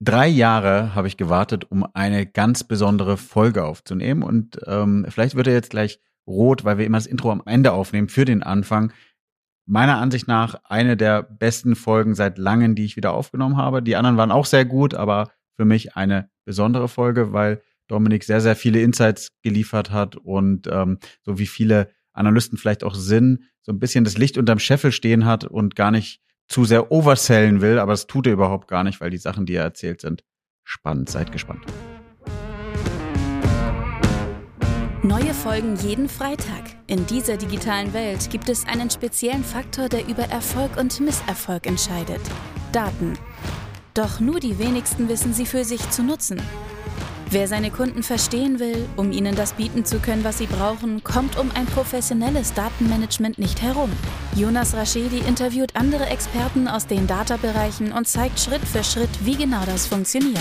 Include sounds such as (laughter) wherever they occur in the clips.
Drei Jahre habe ich gewartet, um eine ganz besondere Folge aufzunehmen. Und ähm, vielleicht wird er jetzt gleich rot, weil wir immer das Intro am Ende aufnehmen für den Anfang. Meiner Ansicht nach eine der besten Folgen seit langem, die ich wieder aufgenommen habe. Die anderen waren auch sehr gut, aber für mich eine besondere Folge, weil Dominik sehr, sehr viele Insights geliefert hat und ähm, so wie viele Analysten vielleicht auch sind, so ein bisschen das Licht unterm Scheffel stehen hat und gar nicht zu sehr oversellen will, aber das tut er überhaupt gar nicht, weil die Sachen, die er erzählt, sind spannend. Seid gespannt. Neue Folgen jeden Freitag. In dieser digitalen Welt gibt es einen speziellen Faktor, der über Erfolg und Misserfolg entscheidet. Daten. Doch nur die wenigsten wissen sie für sich zu nutzen. Wer seine Kunden verstehen will, um ihnen das bieten zu können, was sie brauchen, kommt um ein professionelles Datenmanagement nicht herum. Jonas Raschedi interviewt andere Experten aus den Data-Bereichen und zeigt Schritt für Schritt, wie genau das funktioniert.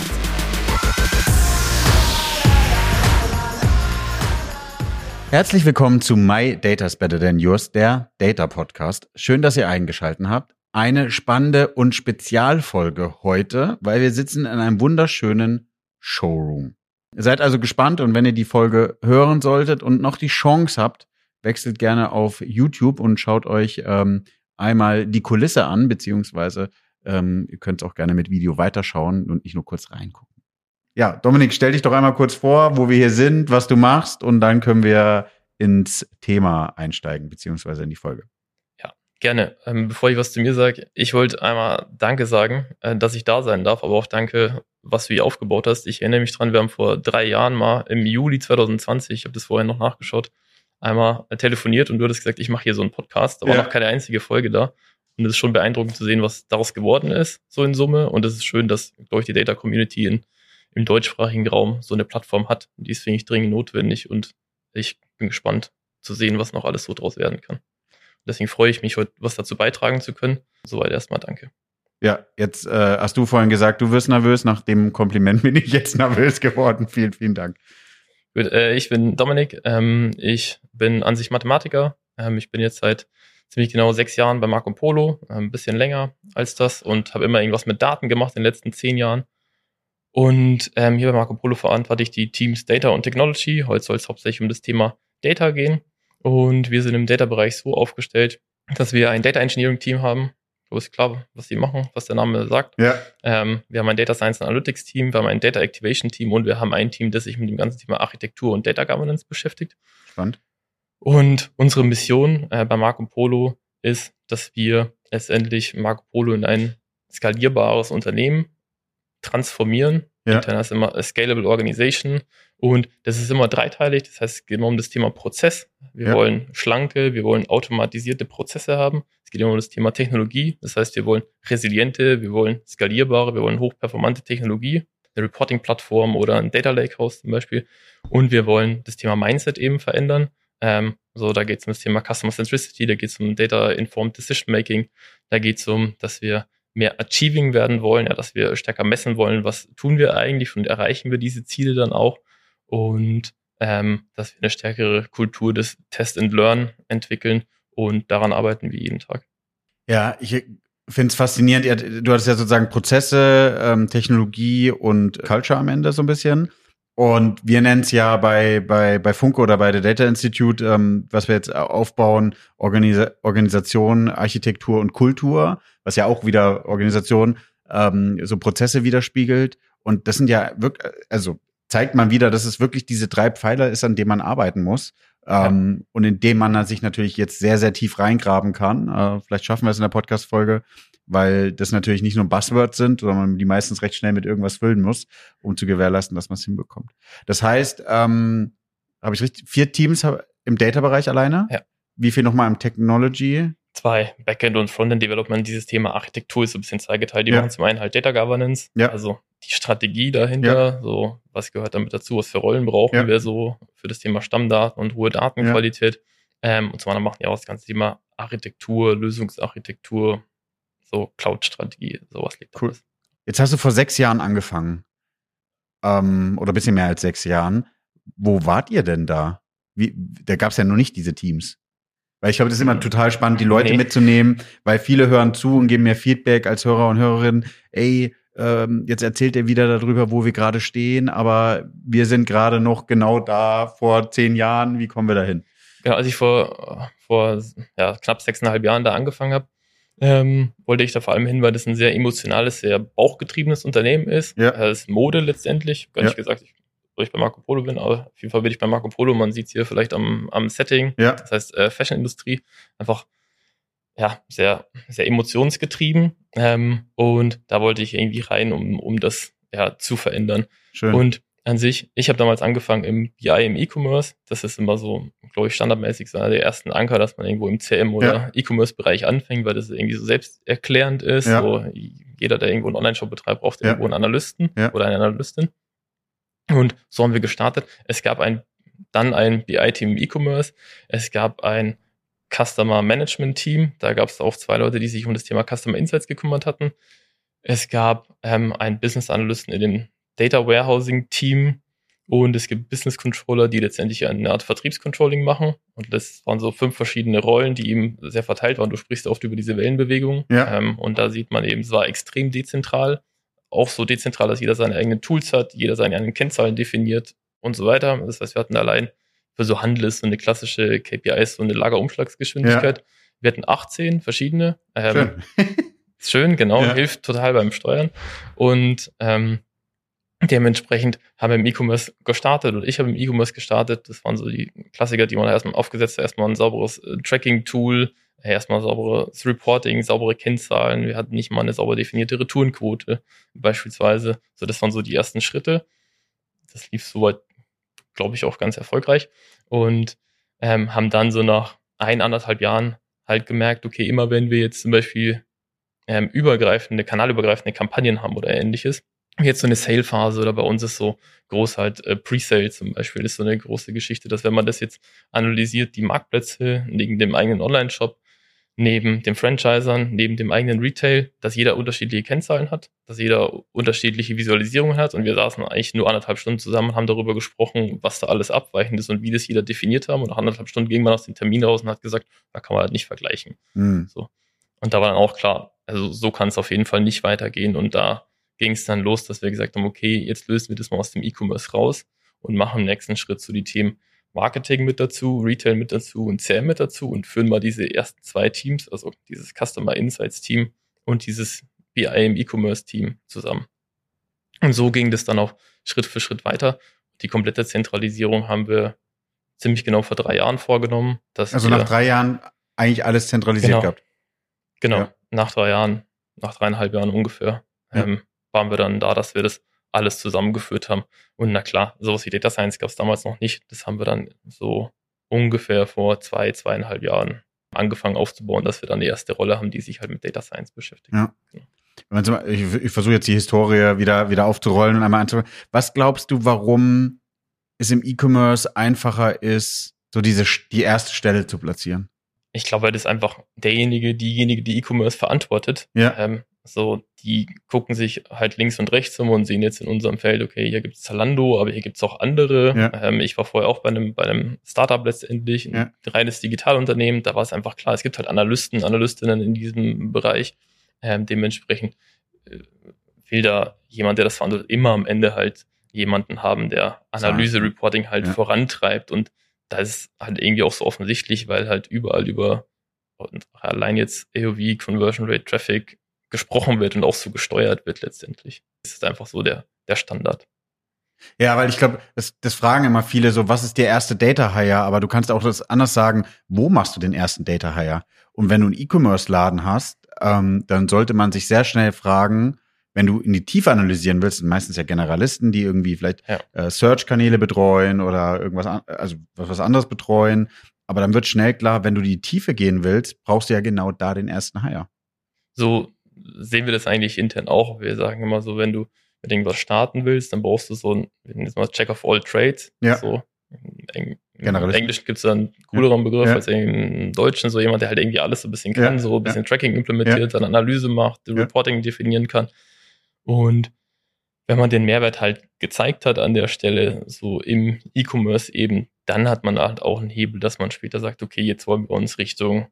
Herzlich willkommen zu My Data's Better Than Yours, der Data Podcast. Schön, dass ihr eingeschaltet habt. Eine spannende und Spezialfolge heute, weil wir sitzen in einem wunderschönen Showroom. Seid also gespannt und wenn ihr die Folge hören solltet und noch die Chance habt, wechselt gerne auf YouTube und schaut euch ähm, einmal die Kulisse an, beziehungsweise ähm, ihr könnt auch gerne mit Video weiterschauen und nicht nur kurz reingucken. Ja, Dominik, stell dich doch einmal kurz vor, wo wir hier sind, was du machst und dann können wir ins Thema einsteigen, beziehungsweise in die Folge. Ja, gerne. Ähm, bevor ich was zu mir sage, ich wollte einmal Danke sagen, äh, dass ich da sein darf, aber auch Danke was du hier aufgebaut hast. Ich erinnere mich dran, wir haben vor drei Jahren mal im Juli 2020, ich habe das vorher noch nachgeschaut, einmal telefoniert und du hattest gesagt, ich mache hier so einen Podcast. Da war noch keine einzige Folge da. Und es ist schon beeindruckend zu sehen, was daraus geworden ist, so in Summe. Und es ist schön, dass, glaube ich, die Data Community in, im deutschsprachigen Raum so eine Plattform hat. Und dies finde ich dringend notwendig und ich bin gespannt zu sehen, was noch alles so draus werden kann. Deswegen freue ich mich, heute was dazu beitragen zu können. Soweit erstmal danke. Ja, jetzt äh, hast du vorhin gesagt, du wirst nervös. Nach dem Kompliment bin ich jetzt (laughs) nervös geworden. Vielen, vielen Dank. Gut, äh, ich bin Dominik. Ähm, ich bin an sich Mathematiker. Ähm, ich bin jetzt seit ziemlich genau sechs Jahren bei Marco Polo, äh, ein bisschen länger als das und habe immer irgendwas mit Daten gemacht in den letzten zehn Jahren. Und ähm, hier bei Marco Polo verantworte ich die Teams Data und Technology. Heute soll es hauptsächlich um das Thema Data gehen. Und wir sind im Data-Bereich so aufgestellt, dass wir ein Data Engineering Team haben, glaube, ist klar, was sie machen, was der Name sagt. Ja. Ähm, wir haben ein Data Science Analytics Team, wir haben ein Data Activation Team und wir haben ein Team, das sich mit dem ganzen Thema Architektur und Data Governance beschäftigt. Spannend. Und unsere Mission äh, bei Marco Polo ist, dass wir letztendlich Marco Polo in ein skalierbares Unternehmen transformieren. Ja. A Scalable Organization und das ist immer dreiteilig. Das heißt, es geht immer um das Thema Prozess. Wir ja. wollen schlanke, wir wollen automatisierte Prozesse haben. Es geht immer um das Thema Technologie. Das heißt, wir wollen resiliente, wir wollen skalierbare, wir wollen hochperformante Technologie, eine Reporting-Plattform oder ein Data Lakehouse zum Beispiel. Und wir wollen das Thema Mindset eben verändern. Ähm, so, da geht es um das Thema Customer Centricity, da geht es um Data Informed Decision Making, da geht es um, dass wir mehr achieving werden wollen, ja, dass wir stärker messen wollen, was tun wir eigentlich und erreichen wir diese Ziele dann auch und ähm, dass wir eine stärkere Kultur des Test and Learn entwickeln und daran arbeiten wir jeden Tag. Ja, ich finde es faszinierend. Du hattest ja sozusagen Prozesse, ähm, Technologie und Culture am Ende so ein bisschen. Und wir nennen es ja bei, bei, bei Funke oder bei der Data Institute, ähm, was wir jetzt aufbauen, Organisa Organisation, Architektur und Kultur, was ja auch wieder Organisation, ähm, so Prozesse widerspiegelt. Und das sind ja wirklich, also zeigt man wieder, dass es wirklich diese drei Pfeiler ist, an denen man arbeiten muss. Ähm, und in dem man sich natürlich jetzt sehr, sehr tief reingraben kann. Äh, vielleicht schaffen wir es in der Podcast-Folge, weil das natürlich nicht nur Buzzwords sind, sondern man die meistens recht schnell mit irgendwas füllen muss, um zu gewährleisten, dass man es hinbekommt. Das heißt, ähm, habe ich richtig, vier Teams im Data-Bereich alleine? Ja. Wie viel nochmal im Technology? Zwei Backend- und Frontend-Development. Dieses Thema Architektur ist so ein bisschen zweigeteilt. Die ja. machen zum einen halt Data Governance, ja. also die Strategie dahinter, ja. so was gehört damit dazu, was für Rollen brauchen wir so für das Thema Stammdaten und hohe Datenqualität. Ähm, und zum anderen machen die auch das ganze Thema Architektur, Lösungsarchitektur, so Cloud-Strategie, sowas liegt cool. Alles. Jetzt hast du vor sechs Jahren angefangen. Ähm, oder bisschen mehr als sechs Jahren. Wo wart ihr denn da? Wie, da gab es ja noch nicht diese Teams. Weil ich glaube, das ist immer mhm. total spannend, die Leute nee. mitzunehmen, weil viele hören zu und geben mir Feedback als Hörer und Hörerin, ey, ähm, jetzt erzählt er wieder darüber, wo wir gerade stehen, aber wir sind gerade noch genau da vor zehn Jahren. Wie kommen wir dahin? Genau, als ich vor, vor ja, knapp sechseinhalb Jahren da angefangen habe, ähm, wollte ich da vor allem hin, weil das ein sehr emotionales, sehr bauchgetriebenes Unternehmen ist. Ja. Das ist Mode letztendlich. Gar Ja. nicht gesagt, ich, wo ich bei Marco Polo bin, aber auf jeden Fall bin ich bei Marco Polo. Man sieht es hier vielleicht am, am Setting. Ja. Das heißt, äh, Fashion-Industrie einfach ja, sehr, sehr emotionsgetrieben. Ähm, und da wollte ich irgendwie rein, um, um das ja, zu verändern. Schön. Und an sich, ich habe damals angefangen im BI, im E-Commerce. Das ist immer so, glaube ich, standardmäßig so einer der ersten Anker, dass man irgendwo im CM oder Ja. E-Commerce-Bereich anfängt, weil das irgendwie so selbsterklärend ist. Ja. So, jeder, der irgendwo einen Online-Shop betreibt, braucht irgendwo einen Analysten oder eine Analystin. Und so haben wir gestartet. Es gab ein, dann ein BI-Team im E-Commerce. Es gab ein Customer Management Team. Da gab es auch zwei Leute, die sich um das Thema Customer Insights gekümmert hatten. Es gab ähm, einen Business Analysten in dem Data Warehousing Team und es gibt Business Controller, die letztendlich eine Art Vertriebscontrolling machen. Und das waren so fünf verschiedene Rollen, die eben sehr verteilt waren. Du sprichst oft über diese Wellenbewegung. Ja. Ähm, und da sieht man eben, es war extrem dezentral. Auch so dezentral, dass jeder seine eigenen Tools hat, jeder seine eigenen Kennzahlen definiert und so weiter. Das heißt, wir hatten allein für so Handel ist so eine klassische KPI, so eine Lagerumschlagsgeschwindigkeit. Wir hatten 18 verschiedene. Ähm, Schön. (laughs) schön, genau, (laughs) Ja. hilft total beim Steuern. Und ähm, dementsprechend haben wir im E-Commerce gestartet oder ich habe im E-Commerce gestartet. Das waren so die Klassiker, die man erstmal aufgesetzt hat. Erstmal ein sauberes äh, Tracking-Tool, erstmal sauberes Reporting, saubere Kennzahlen. Wir hatten nicht mal eine sauber definierte Retourenquote beispielsweise. So, das waren so die ersten Schritte. Das lief soweit, glaube ich, auch ganz erfolgreich. Und ähm, haben dann so nach ein, anderthalb Jahren halt gemerkt, okay, immer wenn wir jetzt zum Beispiel ähm, übergreifende, kanalübergreifende Kampagnen haben oder ähnliches, jetzt so eine Sale-Phase oder bei uns ist so groß halt äh, Pre-Sale zum Beispiel, ist so eine große Geschichte, dass wenn man das jetzt analysiert, die Marktplätze neben dem eigenen Online-Shop, neben den Franchisern, neben dem eigenen Retail, dass jeder unterschiedliche Kennzahlen hat, dass jeder unterschiedliche Visualisierungen hat und wir saßen eigentlich nur anderthalb Stunden zusammen und haben darüber gesprochen, was da alles abweichend ist und wie das jeder definiert haben und nach anderthalb Stunden ging man aus dem Termin raus und hat gesagt, da kann man halt nicht vergleichen. Hm. Und da war dann auch klar, also so kann es auf jeden Fall nicht weitergehen. Und da ging es dann los, dass wir gesagt haben, okay, jetzt lösen wir das mal aus dem E-Commerce raus und machen im nächsten Schritt so die Themen Marketing mit dazu, Retail mit dazu und CRM mit dazu und führen mal diese ersten zwei Teams, also dieses Customer Insights Team und dieses BI im E-Commerce Team zusammen. Und so ging das dann auch Schritt für Schritt weiter. Die komplette Zentralisierung haben wir ziemlich genau vor drei Jahren vorgenommen. Dass Also nach drei Jahren eigentlich alles zentralisiert Genau. gehabt. Genau, Ja. nach drei Jahren, nach dreieinhalb Jahren ungefähr, Ja. ähm, waren wir dann da, dass wir das alles zusammengeführt haben. Und na klar, sowas wie Data Science gab es damals noch nicht. Das haben wir dann so ungefähr vor zwei, zweieinhalb Jahren angefangen aufzubauen, dass wir dann die erste Rolle haben, die sich halt mit Data Science beschäftigt. Ja. Ich, ich versuche jetzt die Historie wieder, wieder aufzurollen und einmal anzufangen. Was glaubst du, warum es im E-Commerce einfacher ist, so diese, die erste Stelle zu platzieren? Ich glaube, das einfach derjenige, diejenige, die E-Commerce verantwortet, Ja. ähm, so, die gucken sich halt links und rechts um und sehen jetzt in unserem Feld, okay, hier gibt es Zalando, aber hier gibt es auch andere. Ja. Ähm, ich war vorher auch bei einem, bei einem Startup letztendlich, ein Ja. reines Digitalunternehmen, da war es einfach klar, es gibt halt Analysten, Analystinnen in diesem Bereich. Ähm, dementsprechend äh, will da jemand, der das verantwortet, immer am Ende halt jemanden haben, der Analyse, Reporting halt Ja. vorantreibt und da ist halt irgendwie auch so offensichtlich, weil halt überall über und allein jetzt AOV, Conversion Rate, Traffic gesprochen wird und auch so gesteuert wird letztendlich. Das ist einfach so der, der Standard. Ja, weil ich glaube, das, das fragen immer viele so, was ist der erste Data Hire? Aber du kannst auch das anders sagen, wo machst du den ersten Data Hire? Und wenn du einen E-Commerce-Laden hast, ähm, dann sollte man sich sehr schnell fragen, wenn du in die Tiefe analysieren willst, sind meistens ja Generalisten, die irgendwie vielleicht Ja. äh, Search-Kanäle betreuen oder irgendwas, an, also was, was anderes betreuen. Aber dann wird schnell klar, wenn du die Tiefe gehen willst, brauchst du ja genau da den ersten Hire. So sehen wir das eigentlich intern auch. Wir sagen immer so, wenn du mit irgendwas starten willst, dann brauchst du so ein, das mal Check of all Trades. Ja. So, im Eng Im Generalist. Englischen gibt es da einen cooleren Begriff Ja. als im Deutschen, so jemand, der halt irgendwie alles so ein bisschen kann, Ja. so ein bisschen Tracking implementiert, dann Analyse macht, Ja. Reporting definieren kann. Und wenn man den Mehrwert halt gezeigt hat an der Stelle, so im E-Commerce eben, dann hat man halt auch einen Hebel, dass man später sagt, okay, jetzt wollen wir uns Richtung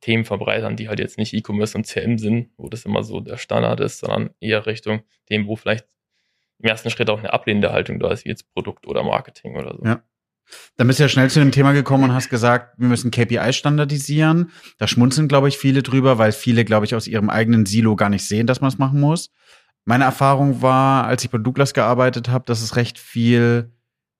Themen verbreitern, die halt jetzt nicht E-Commerce und CM sind, wo das immer so der Standard ist, sondern eher Richtung dem, wo vielleicht im ersten Schritt auch eine ablehnende Haltung da ist, wie jetzt Produkt oder Marketing oder so. Ja. Dann bist du ja schnell zu dem Thema gekommen und hast gesagt, wir müssen KPI standardisieren. Da schmunzeln, glaube ich, viele drüber, weil viele, glaube ich, aus ihrem eigenen Silo gar nicht sehen, dass man es machen muss. Meine Erfahrung war, als ich bei Douglas gearbeitet habe, dass es recht viel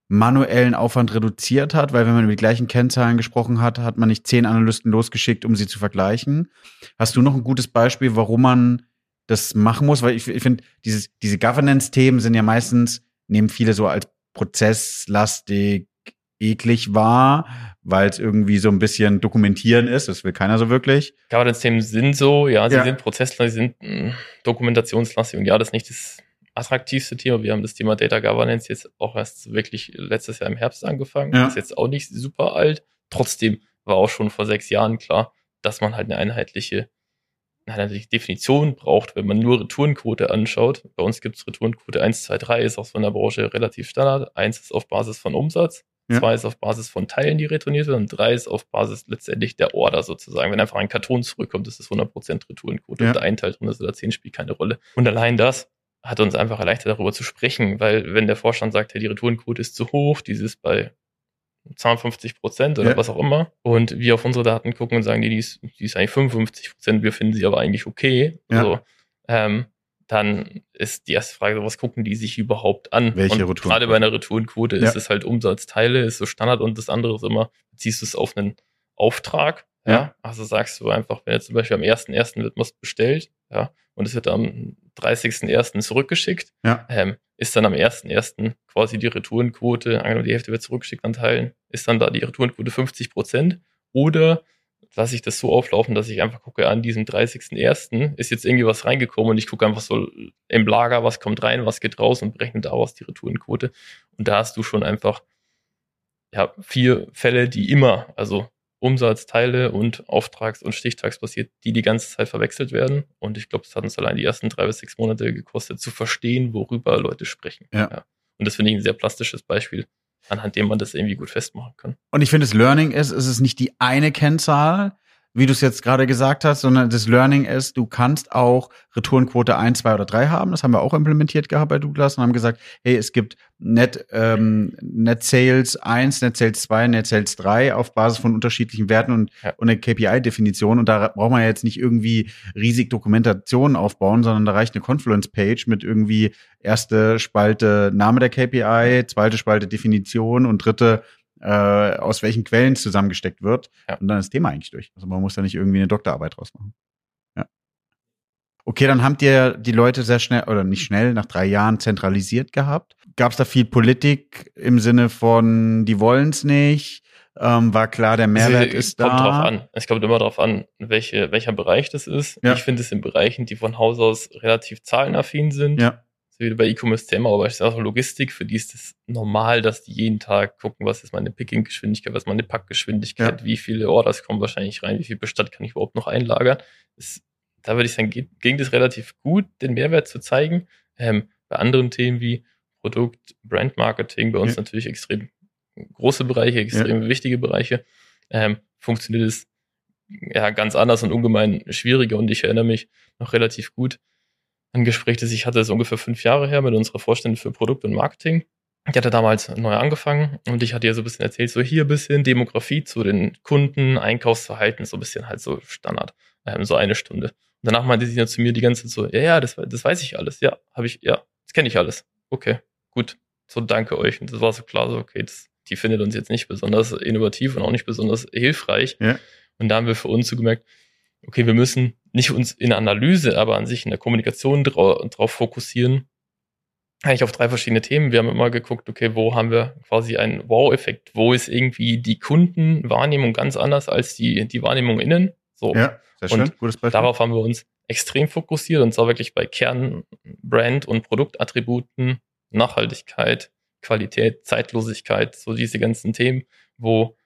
manuellen Aufwand reduziert hat, weil wenn man über die gleichen Kennzahlen gesprochen hat, hat man nicht zehn Analysten losgeschickt, um sie zu vergleichen. Hast du noch ein gutes Beispiel, warum man das machen muss? Weil ich, ich finde, diese Governance-Themen sind ja meistens, nehmen viele so als prozesslastig, eklig wahr, weil es irgendwie so ein bisschen dokumentieren ist. Das will keiner so wirklich. Governance-Themen sind so, ja, sie ja. sind prozesslastig, sie sind mh, hm, dokumentationslastig und ja, das ist nicht das attraktivste Thema. Wir haben das Thema Data Governance jetzt auch erst wirklich letztes Jahr im Herbst angefangen. Ja. Ist jetzt auch nicht super alt. Trotzdem war auch schon vor sechs Jahren klar, dass man halt eine einheitliche, eine einheitliche Definition braucht, wenn man nur Retourenquote anschaut. Bei uns gibt es Retourenquote 1, 2, 3, ist auch so in der Branche relativ Standard. Eins ist auf Basis von Umsatz, ja. zwei ist auf Basis von Teilen, die retourniert werden, und drei ist auf Basis letztendlich der Order sozusagen. Wenn einfach ein Karton zurückkommt, ist es 100% Retourenquote ja. und ein Teil drin ist oder 10 spielt keine Rolle. Und allein das hat uns einfach erleichtert, darüber zu sprechen, weil wenn der Vorstand sagt, hey, die Retourenquote ist zu hoch, dieses bei 52 Prozent oder ja. was auch immer, und wir auf unsere Daten gucken und sagen, die, die, ist, die ist eigentlich 55 Prozent, wir finden sie aber eigentlich okay, ja. so, ähm, dann ist die erste Frage, was gucken die sich überhaupt an? Welche und Gerade bei einer Retourenquote ja. ist es halt Umsatzteile, ist so Standard und das andere ist immer, ziehst du es auf einen Auftrag, ja. ja. Also sagst du einfach, wenn jetzt zum Beispiel am 1.1. wird was bestellt, ja, und es wird am 30.01. zurückgeschickt, ja. ähm, ist dann am 1.01. quasi die Retourenquote, angenommen die Hälfte wird zurückgeschickt an Teilen, ist dann da die Retourenquote 50 Prozent oder lasse ich das so auflaufen, dass ich einfach gucke, an diesem 30.01. ist jetzt irgendwie was reingekommen und ich gucke einfach so im Lager, was kommt rein, was geht raus und berechne daraus die Retourenquote. Und da hast du schon einfach ja, vier Fälle, die immer, also Umsatzteile und auftrags- und stichtagsbasiert, die die ganze Zeit verwechselt werden. Und ich glaube, es hat uns allein die ersten drei bis sechs Monate gekostet, zu verstehen, worüber Leute sprechen. Ja. ja. Und das finde ich ein sehr plastisches Beispiel, anhand dem man das irgendwie gut festmachen kann. Und ich finde, das Learning ist, es ist nicht die eine Kennzahl, wie du es jetzt gerade gesagt hast, sondern das Learning ist, du kannst auch Retourenquote 1, 2 oder 3 haben. Das haben wir auch implementiert gehabt bei Douglas und haben gesagt, hey, es gibt Net, ähm, Net Sales 1, Net Sales 2, Net Sales 3 auf Basis von unterschiedlichen Werten und, ja. und eine KPI-Definition. Und da braucht man jetzt nicht irgendwie riesig Dokumentationen aufbauen, sondern da reicht eine Confluence-Page mit irgendwie erste Spalte Name der KPI, zweite Spalte Definition und dritte äh, aus welchen Quellen zusammengesteckt wird. Ja. Und dann ist das Thema eigentlich durch. Also man muss da nicht irgendwie eine Doktorarbeit draus machen. Ja. Okay, dann habt ihr die Leute sehr schnell, oder nicht schnell, nach drei Jahren zentralisiert gehabt. Gab es da viel Politik im Sinne von, die wollen es nicht? Ähm, war klar, der Mehrwert es, ist kommt da. Kommt drauf an. Es kommt immer darauf an, welche, welcher Bereich das ist. Ja. Ich finde es in Bereichen, die von Haus aus relativ zahlenaffin sind, ja so wie bei E-Commerce CM, aber ist auch Logistik, für die ist es normal, dass die jeden Tag gucken, was ist meine Picking-Geschwindigkeit, was ist meine Packgeschwindigkeit, ja. wie viele Orders kommen wahrscheinlich rein, wie viel Bestand kann ich überhaupt noch einlagern. Das, da würde ich sagen, geht, ging das relativ gut, den Mehrwert zu zeigen. Ähm, bei anderen Themen wie Produkt, Brand-Marketing, bei uns ja. natürlich extrem große Bereiche, extrem ja. wichtige Bereiche, ähm, funktioniert es ja ganz anders und ungemein schwieriger und ich erinnere mich noch relativ gut ein Gespräch, das ich hatte, ist ungefähr fünf Jahre her mit unserer Vorständin für Produkt und Marketing. Die hatte damals neu angefangen und ich hatte ihr so ein bisschen erzählt, so hier ein bisschen Demografie zu den Kunden, Einkaufsverhalten, so ein bisschen halt so Standard, ähm, so eine Stunde. Und danach meinte sie dann zu mir die ganze Zeit so, ja, ja, das, das weiß ich alles, ja, habe ich, ja, das kenne ich alles. Okay, gut, so danke euch. Und das war so klar, so okay, das, die findet uns jetzt nicht besonders innovativ und auch nicht besonders hilfreich. Ja. Und da haben wir für uns so gemerkt, okay, wir müssen nicht uns in der Analyse, aber an sich in der Kommunikation drauf, drauf fokussieren. Eigentlich auf drei verschiedene Themen. Wir haben immer geguckt, okay, wo haben wir quasi einen Wow-Effekt? Wo ist irgendwie die Kundenwahrnehmung ganz anders als die, die Wahrnehmung innen? So. Ja, sehr schön. Und Gutes Beispiel. Darauf haben wir uns extrem fokussiert und zwar wirklich bei Kern, Brand und Produktattributen, Nachhaltigkeit, Qualität, Zeitlosigkeit, so diese ganzen Themen, wo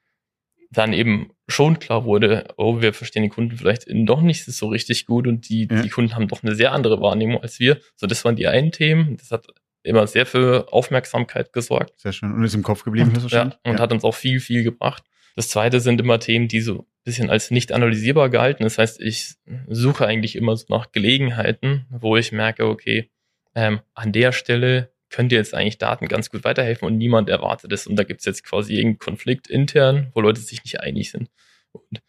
dann eben schon klar wurde, oh, wir verstehen den Kunden vielleicht doch nicht so richtig gut und die, ja. die Kunden haben doch eine sehr andere Wahrnehmung als wir. So, das waren die einen Themen. Das hat immer sehr für Aufmerksamkeit gesorgt. Sehr schön. Und ist im Kopf geblieben, und, ja, und ja. hat uns auch viel, viel gebracht. Das zweite sind immer Themen, die so ein bisschen als nicht analysierbar gehalten. Das heißt, ich suche eigentlich immer so nach Gelegenheiten, wo ich merke, okay, ähm, an der Stelle könnte jetzt eigentlich Daten ganz gut weiterhelfen und niemand erwartet es. Und da gibt es jetzt quasi irgendeinen Konflikt intern, wo Leute sich nicht einig sind. Und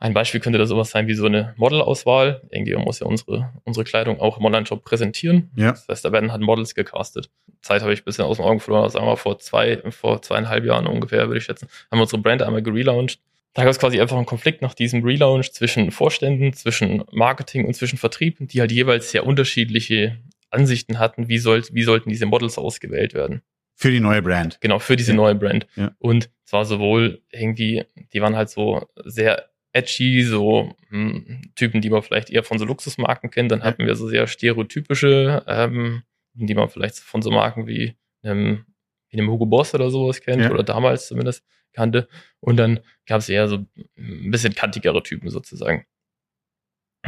ein Beispiel könnte da sowas sein wie so eine Modelauswahl. Irgendwie muss ja unsere, unsere Kleidung auch im Online-Shop präsentieren. Ja. Das heißt, da werden halt Models gecastet. Zeit habe ich ein bisschen aus den Augen verloren, sagen wir vor zwei, vor zweieinhalb Jahren ungefähr, würde ich schätzen, haben wir unsere Brand einmal gelauncht. Da gab es quasi einfach einen Konflikt nach diesem Relaunch zwischen Vorständen, zwischen Marketing und zwischen Vertrieb, die halt jeweils sehr unterschiedliche Ansichten hatten, wie, soll, wie sollten diese Models ausgewählt werden. Für die neue Brand. Genau, für diese Ja. neue Brand. Ja. Und zwar sowohl irgendwie, die waren halt so sehr edgy, so hm, Typen, die man vielleicht eher von so Luxusmarken kennt. Dann hatten wir so sehr stereotypische, ähm, die man vielleicht von so Marken wie einem, wie einem Hugo Boss oder sowas kennt, Ja. oder damals zumindest kannte. Und dann gab es eher so ein bisschen kantigere Typen sozusagen.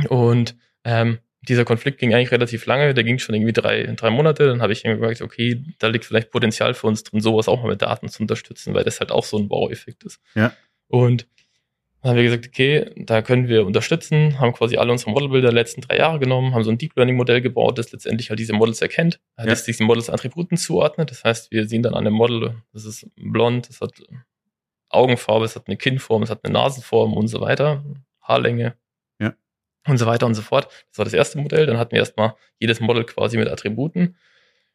Und ähm, dieser Konflikt ging eigentlich relativ lange, der ging schon irgendwie drei, drei Monate. Dann habe ich irgendwie gemerkt, okay, da liegt vielleicht Potenzial für uns drin, sowas auch mal mit Daten zu unterstützen, weil das halt auch so ein Baueffekt ist. Ja. Und dann haben wir gesagt, okay, da können wir unterstützen, haben quasi alle unsere Modelbilder der letzten drei Jahre genommen, haben so ein Deep Learning Modell gebaut, das letztendlich halt diese Models erkennt, Ja. das diesen Models Attributen zuordnet. Das heißt, wir sehen dann an dem Model, das ist blond, das hat Augenfarbe, es hat eine Kinnform, es hat eine Nasenform und so weiter, Haarlänge. Und so weiter und so fort. Das war das erste Modell. Dann hatten wir erstmal jedes Model quasi mit Attributen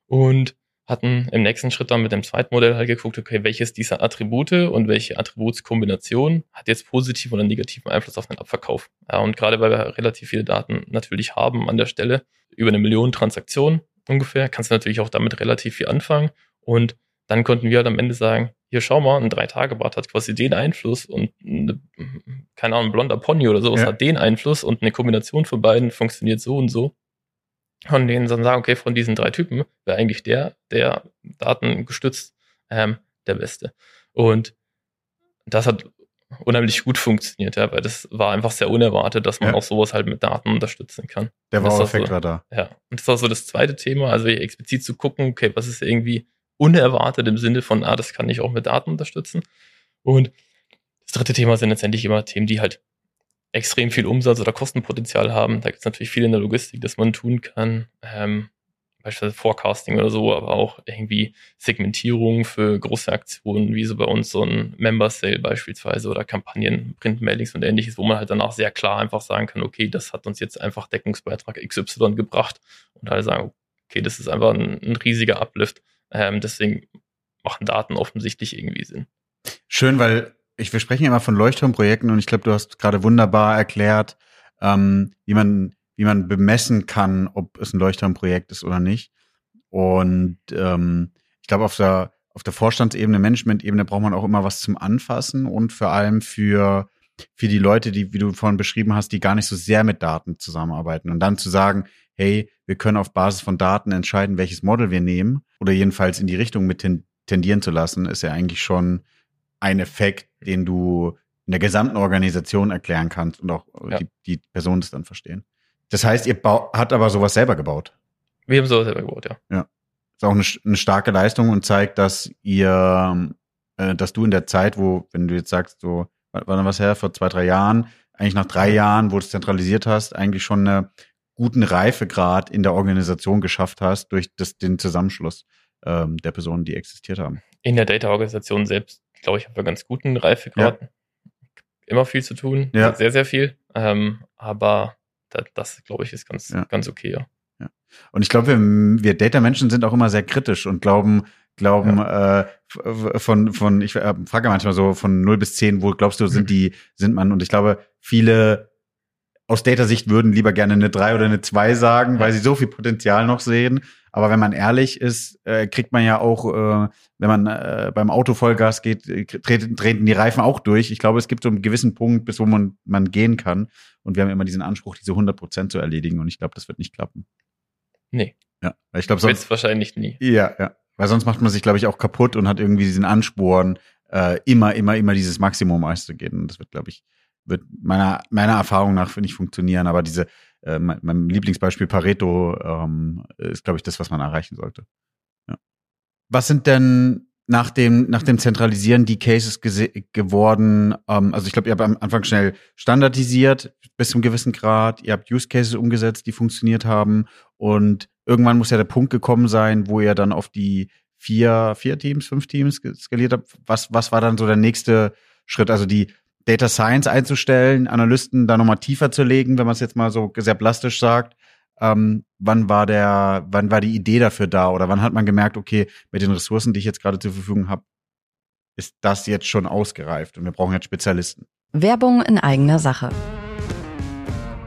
und hatten im nächsten Schritt dann mit dem zweiten Modell halt geguckt, okay, welches dieser Attribute und welche Attributskombination hat jetzt positiven oder negativen Einfluss auf den Abverkauf. Ja, und gerade weil wir relativ viele Daten natürlich haben an der Stelle, über eine Million Transaktionen ungefähr, kannst du natürlich auch damit relativ viel anfangen. Und dann konnten wir halt am Ende sagen, hier schau mal, ein Drei-Tage-Bart hat quasi den Einfluss und eine, keine Ahnung, ein blonder Pony oder sowas Ja. hat den Einfluss und eine Kombination von beiden funktioniert so und so. Und denen dann sagen, okay, von diesen drei Typen wäre eigentlich der, der datengestützt ähm, der Beste. Und das hat unheimlich gut funktioniert, ja, weil das war einfach sehr unerwartet, dass man Ja. auch sowas halt mit Daten unterstützen kann. Der Wow-Effekt so. war da. Ja, und das war so das zweite Thema, also explizit zu gucken, okay, was ist irgendwie unerwartet im Sinne von, ah, das kann ich auch mit Daten unterstützen. Und das dritte Thema sind letztendlich immer Themen, die halt extrem viel Umsatz oder Kostenpotenzial haben. Da gibt es natürlich viel in der Logistik, das man tun kann. Ähm, beispielsweise Forecasting oder so, aber auch irgendwie Segmentierung für große Aktionen, wie so bei uns so ein Member Sale beispielsweise oder Kampagnen, Printmailings und ähnliches, wo man halt danach sehr klar einfach sagen kann, okay, das hat uns jetzt einfach Deckungsbeitrag XY gebracht und alle sagen, okay, das ist einfach ein, ein riesiger Uplift. Ähm, deswegen machen Daten offensichtlich irgendwie Sinn. Schön, weil ich, wir sprechen immer von Leuchtturmprojekten und ich glaube, du hast gerade wunderbar erklärt, ähm, wie man, wie man bemessen kann, ob es ein Leuchtturmprojekt ist oder nicht. Und ähm, ich glaube, auf der, auf der Vorstandsebene, Management-Ebene braucht man auch immer was zum Anfassen und vor allem für, für die Leute, die, wie du vorhin beschrieben hast, die gar nicht so sehr mit Daten zusammenarbeiten. Und dann zu sagen, hey, wir können auf Basis von Daten entscheiden, welches Model wir nehmen oder jedenfalls in die Richtung mit ten- tendieren zu lassen, ist ja eigentlich schon ein Effekt, den du in der gesamten Organisation erklären kannst und auch Ja. die, die Personen das dann verstehen. Das heißt, ihr hat aber sowas selber gebaut. Wir haben sowas selber gebaut, ja. Ist auch eine, eine starke Leistung und zeigt, dass ihr, äh, dass du in der Zeit, wo, wenn du jetzt sagst, so, war war was her, vor zwei, drei Jahren, eigentlich nach drei Jahren, wo du es zentralisiert hast, eigentlich schon einen guten Reifegrad in der Organisation geschafft hast durch das, den Zusammenschluss ähm, der Personen, die existiert haben. In der Data-Organisation selbst, glaube ich, haben wir ganz guten Reifegrad. Immer viel zu tun, Ja. sehr, sehr viel. Ähm, aber das, das glaube ich, ist ganz, Ja. ganz okay, ja. Und ich glaube, wir, wir Data-Menschen sind auch immer sehr kritisch und glauben, glauben äh, f- von, von, ich äh, frage manchmal so von 0 bis 10, wo glaubst du, sind die, sind man? Und ich glaube, viele aus Data-Sicht würden lieber gerne eine 3 oder eine 2 sagen, weil sie so viel Potenzial noch sehen. Aber wenn man ehrlich ist, äh, kriegt man ja auch, äh, wenn man äh, beim Auto Vollgas geht, äh, treten, treten die Reifen auch durch. Ich glaube, es gibt so einen gewissen Punkt, bis wo man, man gehen kann. Und wir haben immer diesen Anspruch, diese 100 Prozent zu erledigen. Und ich glaube, das wird nicht klappen. Nee, Ja, weil ich glaube, wird sonst, wahrscheinlich nie. ja, ja. Weil sonst macht man sich, glaube ich, auch kaputt und hat irgendwie diesen Ansporn, äh, immer, immer, immer dieses Maximum auszugehen. Und das wird, glaube ich, wird meiner, meiner Erfahrung nach nicht funktionieren. Aber diese, äh, mein, mein Lieblingsbeispiel Pareto ähm, ist, glaube ich, das, was man erreichen sollte. Ja. Was sind denn nach dem, nach dem Zentralisieren die Cases geworden? Ähm, also ich glaube, ihr habt am Anfang schnell standardisiert bis zu einem gewissen Grad. Ihr habt Use Cases umgesetzt, die funktioniert haben. Und irgendwann muss ja der Punkt gekommen sein, wo ihr dann auf die vier, vier Teams, fünf Teams skaliert habt. Was, was war dann so der nächste Schritt? Also die Data Science einzustellen, Analysten da nochmal tiefer zu legen, wenn man es jetzt mal so sehr plastisch sagt. Ähm, wann war der, wann war die Idee dafür da oder wann hat man gemerkt, okay, mit den Ressourcen, die ich jetzt gerade zur Verfügung habe, ist das jetzt schon ausgereift und wir brauchen jetzt Spezialisten? Werbung in eigener Sache.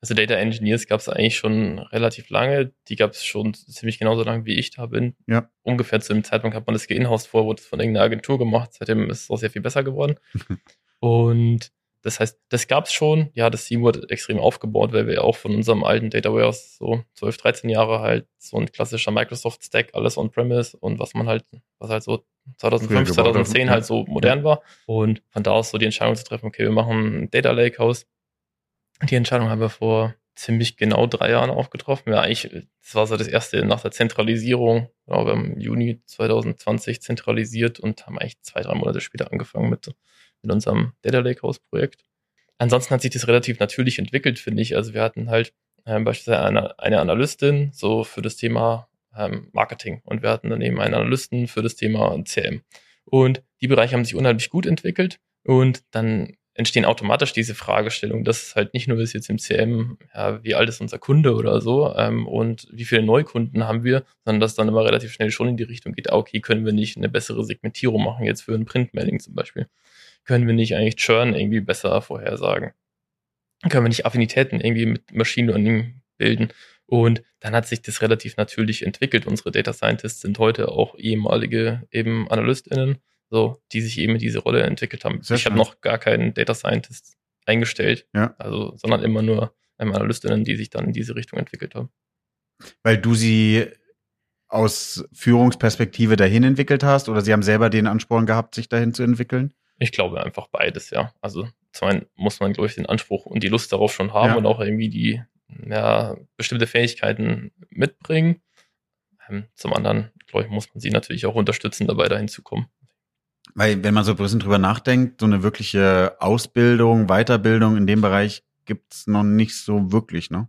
Also Data Engineers gab es eigentlich schon relativ lange. Die gab es schon ziemlich genauso lange, wie ich da bin. Ja. Ungefähr zu dem Zeitpunkt hat man das geinhoused vor, wurde es von irgendeiner Agentur gemacht. Seitdem ist es auch sehr viel besser geworden. (laughs) Und das heißt, das gab es schon. Ja, das Team wurde extrem aufgebaut, weil wir auch von unserem alten Data Warehouse so 12, 13 Jahre halt so ein klassischer Microsoft-Stack, alles on-premise und was man halt, was halt so 2005, 2010 halt so modern war. Und von da aus so die Entscheidung zu treffen, okay, wir machen ein Data Lakehouse die Entscheidung haben wir vor ziemlich genau drei Jahren auch getroffen. Ja, eigentlich, das war so das erste nach der Zentralisierung. Genau, wir haben im Juni 2020 zentralisiert und haben eigentlich zwei, drei Monate später angefangen mit, mit unserem Data Lakehouse Projekt. Ansonsten hat sich das relativ natürlich entwickelt, finde ich. Also wir hatten halt ähm, beispielsweise eine, eine Analystin so für das Thema ähm, Marketing und wir hatten daneben einen Analysten für das Thema CM. Und die Bereiche haben sich unheimlich gut entwickelt und dann entstehen automatisch diese Fragestellungen, dass es halt nicht nur ist jetzt im CM, ja, wie alt ist unser Kunde oder so ähm, und wie viele Neukunden haben wir, sondern dass dann immer relativ schnell schon in die Richtung geht, ah, okay, können wir nicht eine bessere Segmentierung machen, jetzt für ein Printmailing zum Beispiel. Können wir nicht eigentlich Churn irgendwie besser vorhersagen? Können wir nicht Affinitäten irgendwie mit Machine Learning bilden? Und dann hat sich das relativ natürlich entwickelt. Unsere Data Scientists sind heute auch ehemalige eben AnalystInnen so, die sich eben in diese Rolle entwickelt haben. Sehr ich habe noch gar keinen Data Scientist eingestellt, ja. also, sondern immer nur Analystinnen, die sich dann in diese Richtung entwickelt haben. Weil du sie aus Führungsperspektive dahin entwickelt hast oder sie haben selber den Ansporn gehabt, sich dahin zu entwickeln? Ich glaube einfach beides, ja. Also zum einen muss man, glaube ich, den Anspruch und die Lust darauf schon haben ja. und auch irgendwie die ja, bestimmte Fähigkeiten mitbringen. Ähm, zum anderen, glaube ich, muss man sie natürlich auch unterstützen, dabei dahin zu kommen. Weil, wenn man so ein bisschen drüber nachdenkt, so eine wirkliche Ausbildung, Weiterbildung in dem Bereich gibt's noch nicht so wirklich, ne?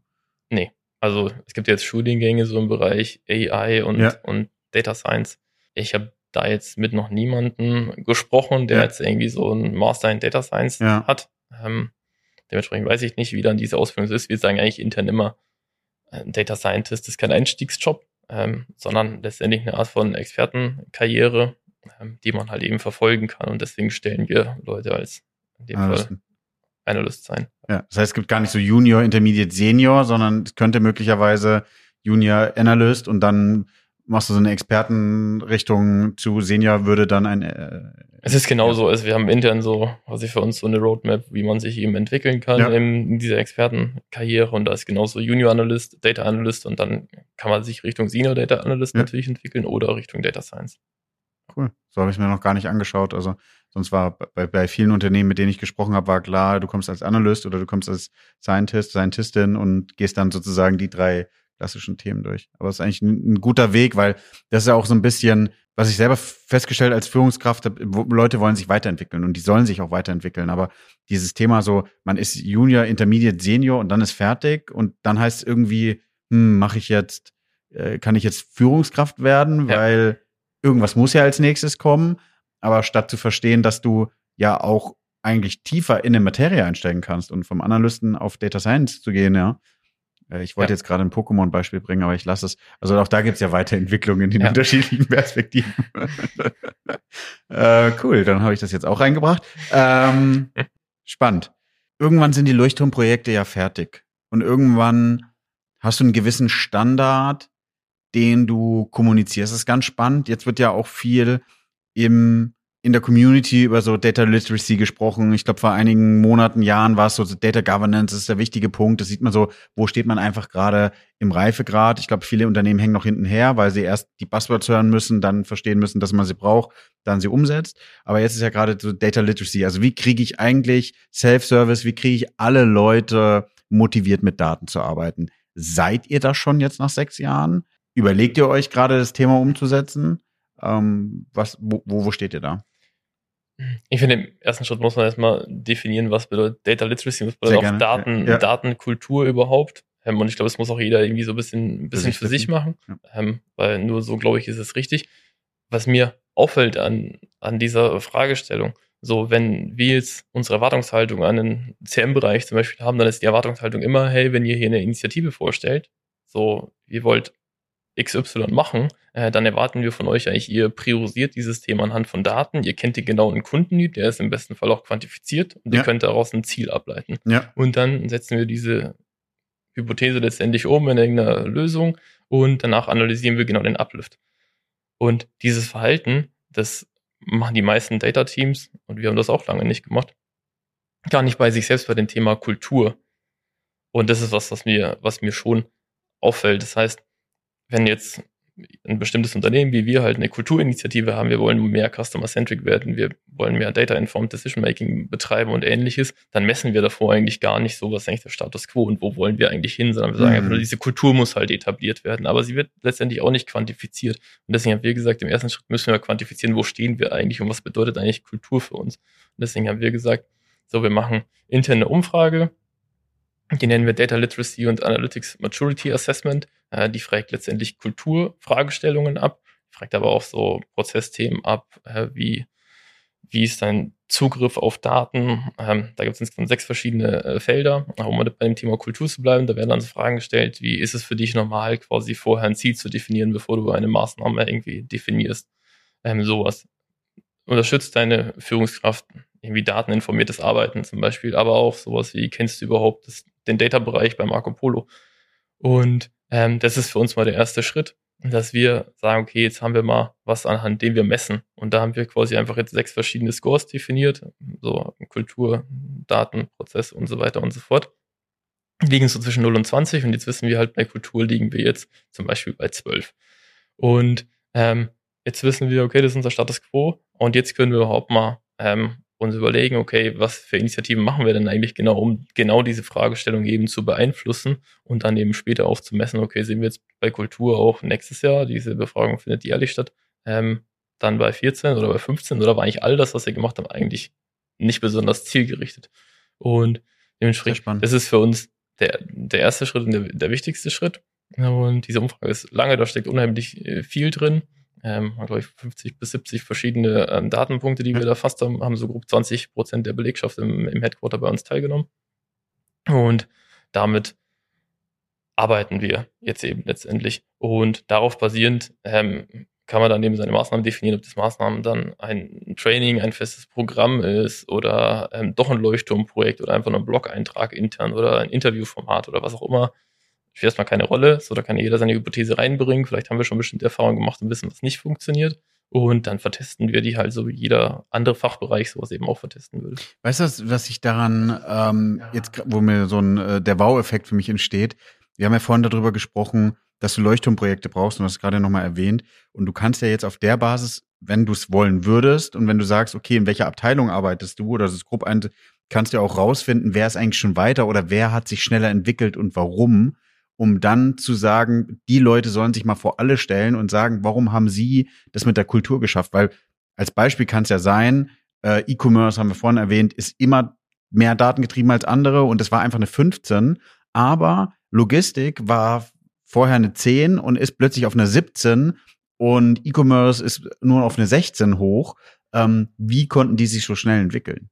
Nee. Also es gibt jetzt Studiengänge so im Bereich AI und, ja. und Data Science. Ich habe da jetzt mit noch niemanden gesprochen, der ja. jetzt irgendwie so ein Master in Data Science ja. hat. Ähm, dementsprechend weiß ich nicht, wie dann diese Ausbildung ist. Wir sagen eigentlich intern immer, äh, Data Scientist ist kein Einstiegsjob, ähm, sondern letztendlich eine Art von Expertenkarriere, die man halt eben verfolgen kann. Und deswegen stellen wir Leute als in dem Analysten. Fall Analyst sein. Ja, das heißt, es gibt gar nicht so Junior, Intermediate, Senior, sondern es könnte möglicherweise Junior Analyst und dann machst du so eine Expertenrichtung zu Senior würde dann ein. Äh, es ist genauso. Ja. Also wir haben intern so, quasi für uns so eine Roadmap, wie man sich eben entwickeln kann ja. in dieser Expertenkarriere. Und da ist genauso Junior Analyst, Data Analyst und dann kann man sich Richtung Senior Data Analyst ja. natürlich entwickeln oder Richtung Data Science. Cool. So habe ich mir noch gar nicht angeschaut. Also sonst war bei, bei vielen Unternehmen, mit denen ich gesprochen habe, war klar, du kommst als Analyst oder du kommst als Scientist, Scientistin und gehst dann sozusagen die drei klassischen Themen durch. Aber es ist eigentlich ein, ein, guter Weg, weil das ist ja auch so ein bisschen, was ich selber festgestellt als Führungskraft habe, Leute wollen sich weiterentwickeln und die sollen sich auch weiterentwickeln. Aber dieses Thema so, man ist Junior, Intermediate, Senior und dann ist fertig und dann heißt es irgendwie, hm, mache ich jetzt, äh, kann ich jetzt Führungskraft werden, ja. weil irgendwas muss ja als nächstes kommen. Aber statt zu verstehen, dass du ja auch eigentlich tiefer in eine Materie einsteigen kannst und vom Analysten auf Data Science zu gehen, ja, Äh, ich wollte ja. jetzt gerade ein Pokémon-Beispiel bringen, aber ich lasse es. Also auch da gibt es ja Weiterentwicklungen in den ja. unterschiedlichen (laughs) Perspektiven. (laughs) äh, cool, dann habe ich das jetzt auch reingebracht. Ähm, spannend. Irgendwann sind die Leuchtturmprojekte ja fertig. Und irgendwann hast du einen gewissen Standard, den du kommunizierst. Das ist ganz spannend. Jetzt wird ja auch viel im in der Community über so Data Literacy gesprochen. Ich glaube, vor einigen Monaten, Jahren war es so, Data Governance ist der wichtige Punkt. Das sieht man so, wo steht man einfach gerade im Reifegrad. Ich glaube, viele Unternehmen hängen noch hinten her, weil sie erst die Buzzwords hören müssen, dann verstehen müssen, dass man sie braucht, dann sie umsetzt. Aber jetzt ist ja gerade so Data Literacy. Also wie kriege ich eigentlich Self-Service, wie kriege ich alle Leute motiviert mit Daten zu arbeiten? Seid ihr das schon jetzt nach sechs Jahren? Überlegt ihr euch gerade das Thema umzusetzen? Ähm, was, wo, wo steht ihr da? Ich finde, im ersten Schritt muss man erstmal definieren, was bedeutet Data Literacy, was bedeutet auch Daten, ja. Datenkultur überhaupt. Ähm, und ich glaube, es muss auch jeder irgendwie so ein bisschen, ein bisschen für sich machen, ja. ähm, weil nur so, glaube ich, ist es richtig. Was mir auffällt an, an dieser Fragestellung, so, wenn wir jetzt unsere Erwartungshaltung an den CM-Bereich zum Beispiel haben, dann ist die Erwartungshaltung immer, hey, wenn ihr hier eine Initiative vorstellt, so, ihr wollt XY machen, äh, dann erwarten wir von euch eigentlich, ihr priorisiert dieses Thema anhand von Daten, ihr kennt den genauen Kunden, der ist im besten Fall auch quantifiziert und ja. ihr könnt daraus ein Ziel ableiten. Ja. Und dann setzen wir diese Hypothese letztendlich um in irgendeiner Lösung und danach analysieren wir genau den Uplift. Und dieses Verhalten, das machen die meisten Data-Teams, und wir haben das auch lange nicht gemacht, gar nicht bei sich selbst bei dem Thema Kultur. Und das ist was, was mir, was mir schon auffällt. Das heißt, wenn jetzt ein bestimmtes Unternehmen wie wir halt eine Kulturinitiative haben, wir wollen mehr Customer-Centric werden, wir wollen mehr Data-Informed Decision-Making betreiben und ähnliches, dann messen wir davor eigentlich gar nicht so, was ist eigentlich der Status Quo und wo wollen wir eigentlich hin, sondern wir sagen mhm. einfach nur, diese Kultur muss halt etabliert werden, aber sie wird letztendlich auch nicht quantifiziert. Und deswegen haben wir gesagt, im ersten Schritt müssen wir quantifizieren, wo stehen wir eigentlich und was bedeutet eigentlich Kultur für uns. Und deswegen haben wir gesagt, so, wir machen interne Umfrage, die nennen wir Data Literacy und Analytics Maturity Assessment. Äh, die fragt letztendlich Kulturfragestellungen ab, fragt aber auch so Prozessthemen ab, äh, wie, wie ist dein Zugriff auf Daten? Ähm, da gibt es insgesamt sechs verschiedene äh, Felder, um bei dem Thema Kultur zu bleiben. Da werden dann so Fragen gestellt, wie ist es für dich normal, quasi vorher ein Ziel zu definieren, bevor du eine Maßnahme irgendwie definierst? Ähm, sowas. Unterstützt deine Führungskraft irgendwie dateninformiertes Arbeiten zum Beispiel, aber auch sowas wie, kennst du überhaupt das, den Data-Bereich bei Marco Polo? Und ähm, das ist für uns mal der erste Schritt, dass wir sagen, okay, jetzt haben wir mal was anhand dem wir messen. Und da haben wir quasi einfach jetzt sechs verschiedene Scores definiert, so Kultur, Daten, Prozesse und so weiter und so fort. Liegen so zwischen 0 und 20 und jetzt wissen wir halt, bei Kultur liegen wir jetzt zum Beispiel bei 12. Und ähm, jetzt wissen wir, okay, das ist unser Status Quo und jetzt können wir überhaupt mal ähm, uns überlegen, okay, was für Initiativen machen wir denn eigentlich genau, um genau diese Fragestellung eben zu beeinflussen und dann eben später auch zu messen, okay, sehen wir jetzt bei Kultur auch nächstes Jahr, diese Befragung findet jährlich statt, ähm, dann bei 14 oder bei 15 oder war eigentlich all das, was wir gemacht haben, eigentlich nicht besonders zielgerichtet. Und dementsprechend, das ist für uns der, der erste Schritt und der, der wichtigste Schritt. Und diese Umfrage ist lange, da steckt unheimlich äh, viel drin ähm, glaube ich, 50 bis 70 verschiedene ähm, Datenpunkte, die wir da fast haben, haben so grob 20 Prozent der Belegschaft im, im Headquarter bei uns teilgenommen. Und damit arbeiten wir jetzt eben letztendlich. Und darauf basierend ähm, kann man dann eben seine Maßnahmen definieren, ob das Maßnahmen dann ein Training, ein festes Programm ist oder ähm, doch ein Leuchtturmprojekt oder einfach nur ein Blog-Eintrag intern oder ein Interviewformat oder was auch immer spielt erstmal keine Rolle. So, da kann jeder seine Hypothese reinbringen. Vielleicht haben wir schon bestimmte Erfahrungen gemacht und wissen, was nicht funktioniert. Und dann vertesten wir die halt so wie jeder andere Fachbereich sowas eben auch vertesten würde. Weißt du, was ich daran ähm, jetzt, wo mir so ein äh, der Wow-Effekt für mich entsteht? Wir haben ja vorhin darüber gesprochen, dass du Leuchtturmprojekte brauchst und das gerade nochmal erwähnt. Und du kannst ja jetzt auf der Basis, wenn du es wollen würdest und wenn du sagst, okay, in welcher Abteilung arbeitest du oder das ist grob ein, kannst du ja auch rausfinden, wer ist eigentlich schon weiter oder wer hat sich schneller entwickelt und warum um dann zu sagen, die Leute sollen sich mal vor alle stellen und sagen, warum haben sie das mit der Kultur geschafft? Weil als Beispiel kann es ja sein, äh, E-Commerce haben wir vorhin erwähnt, ist immer mehr datengetrieben als andere und es war einfach eine 15, aber Logistik war vorher eine 10 und ist plötzlich auf eine 17 und E-Commerce ist nur auf eine 16 hoch. Ähm, wie konnten die sich so schnell entwickeln?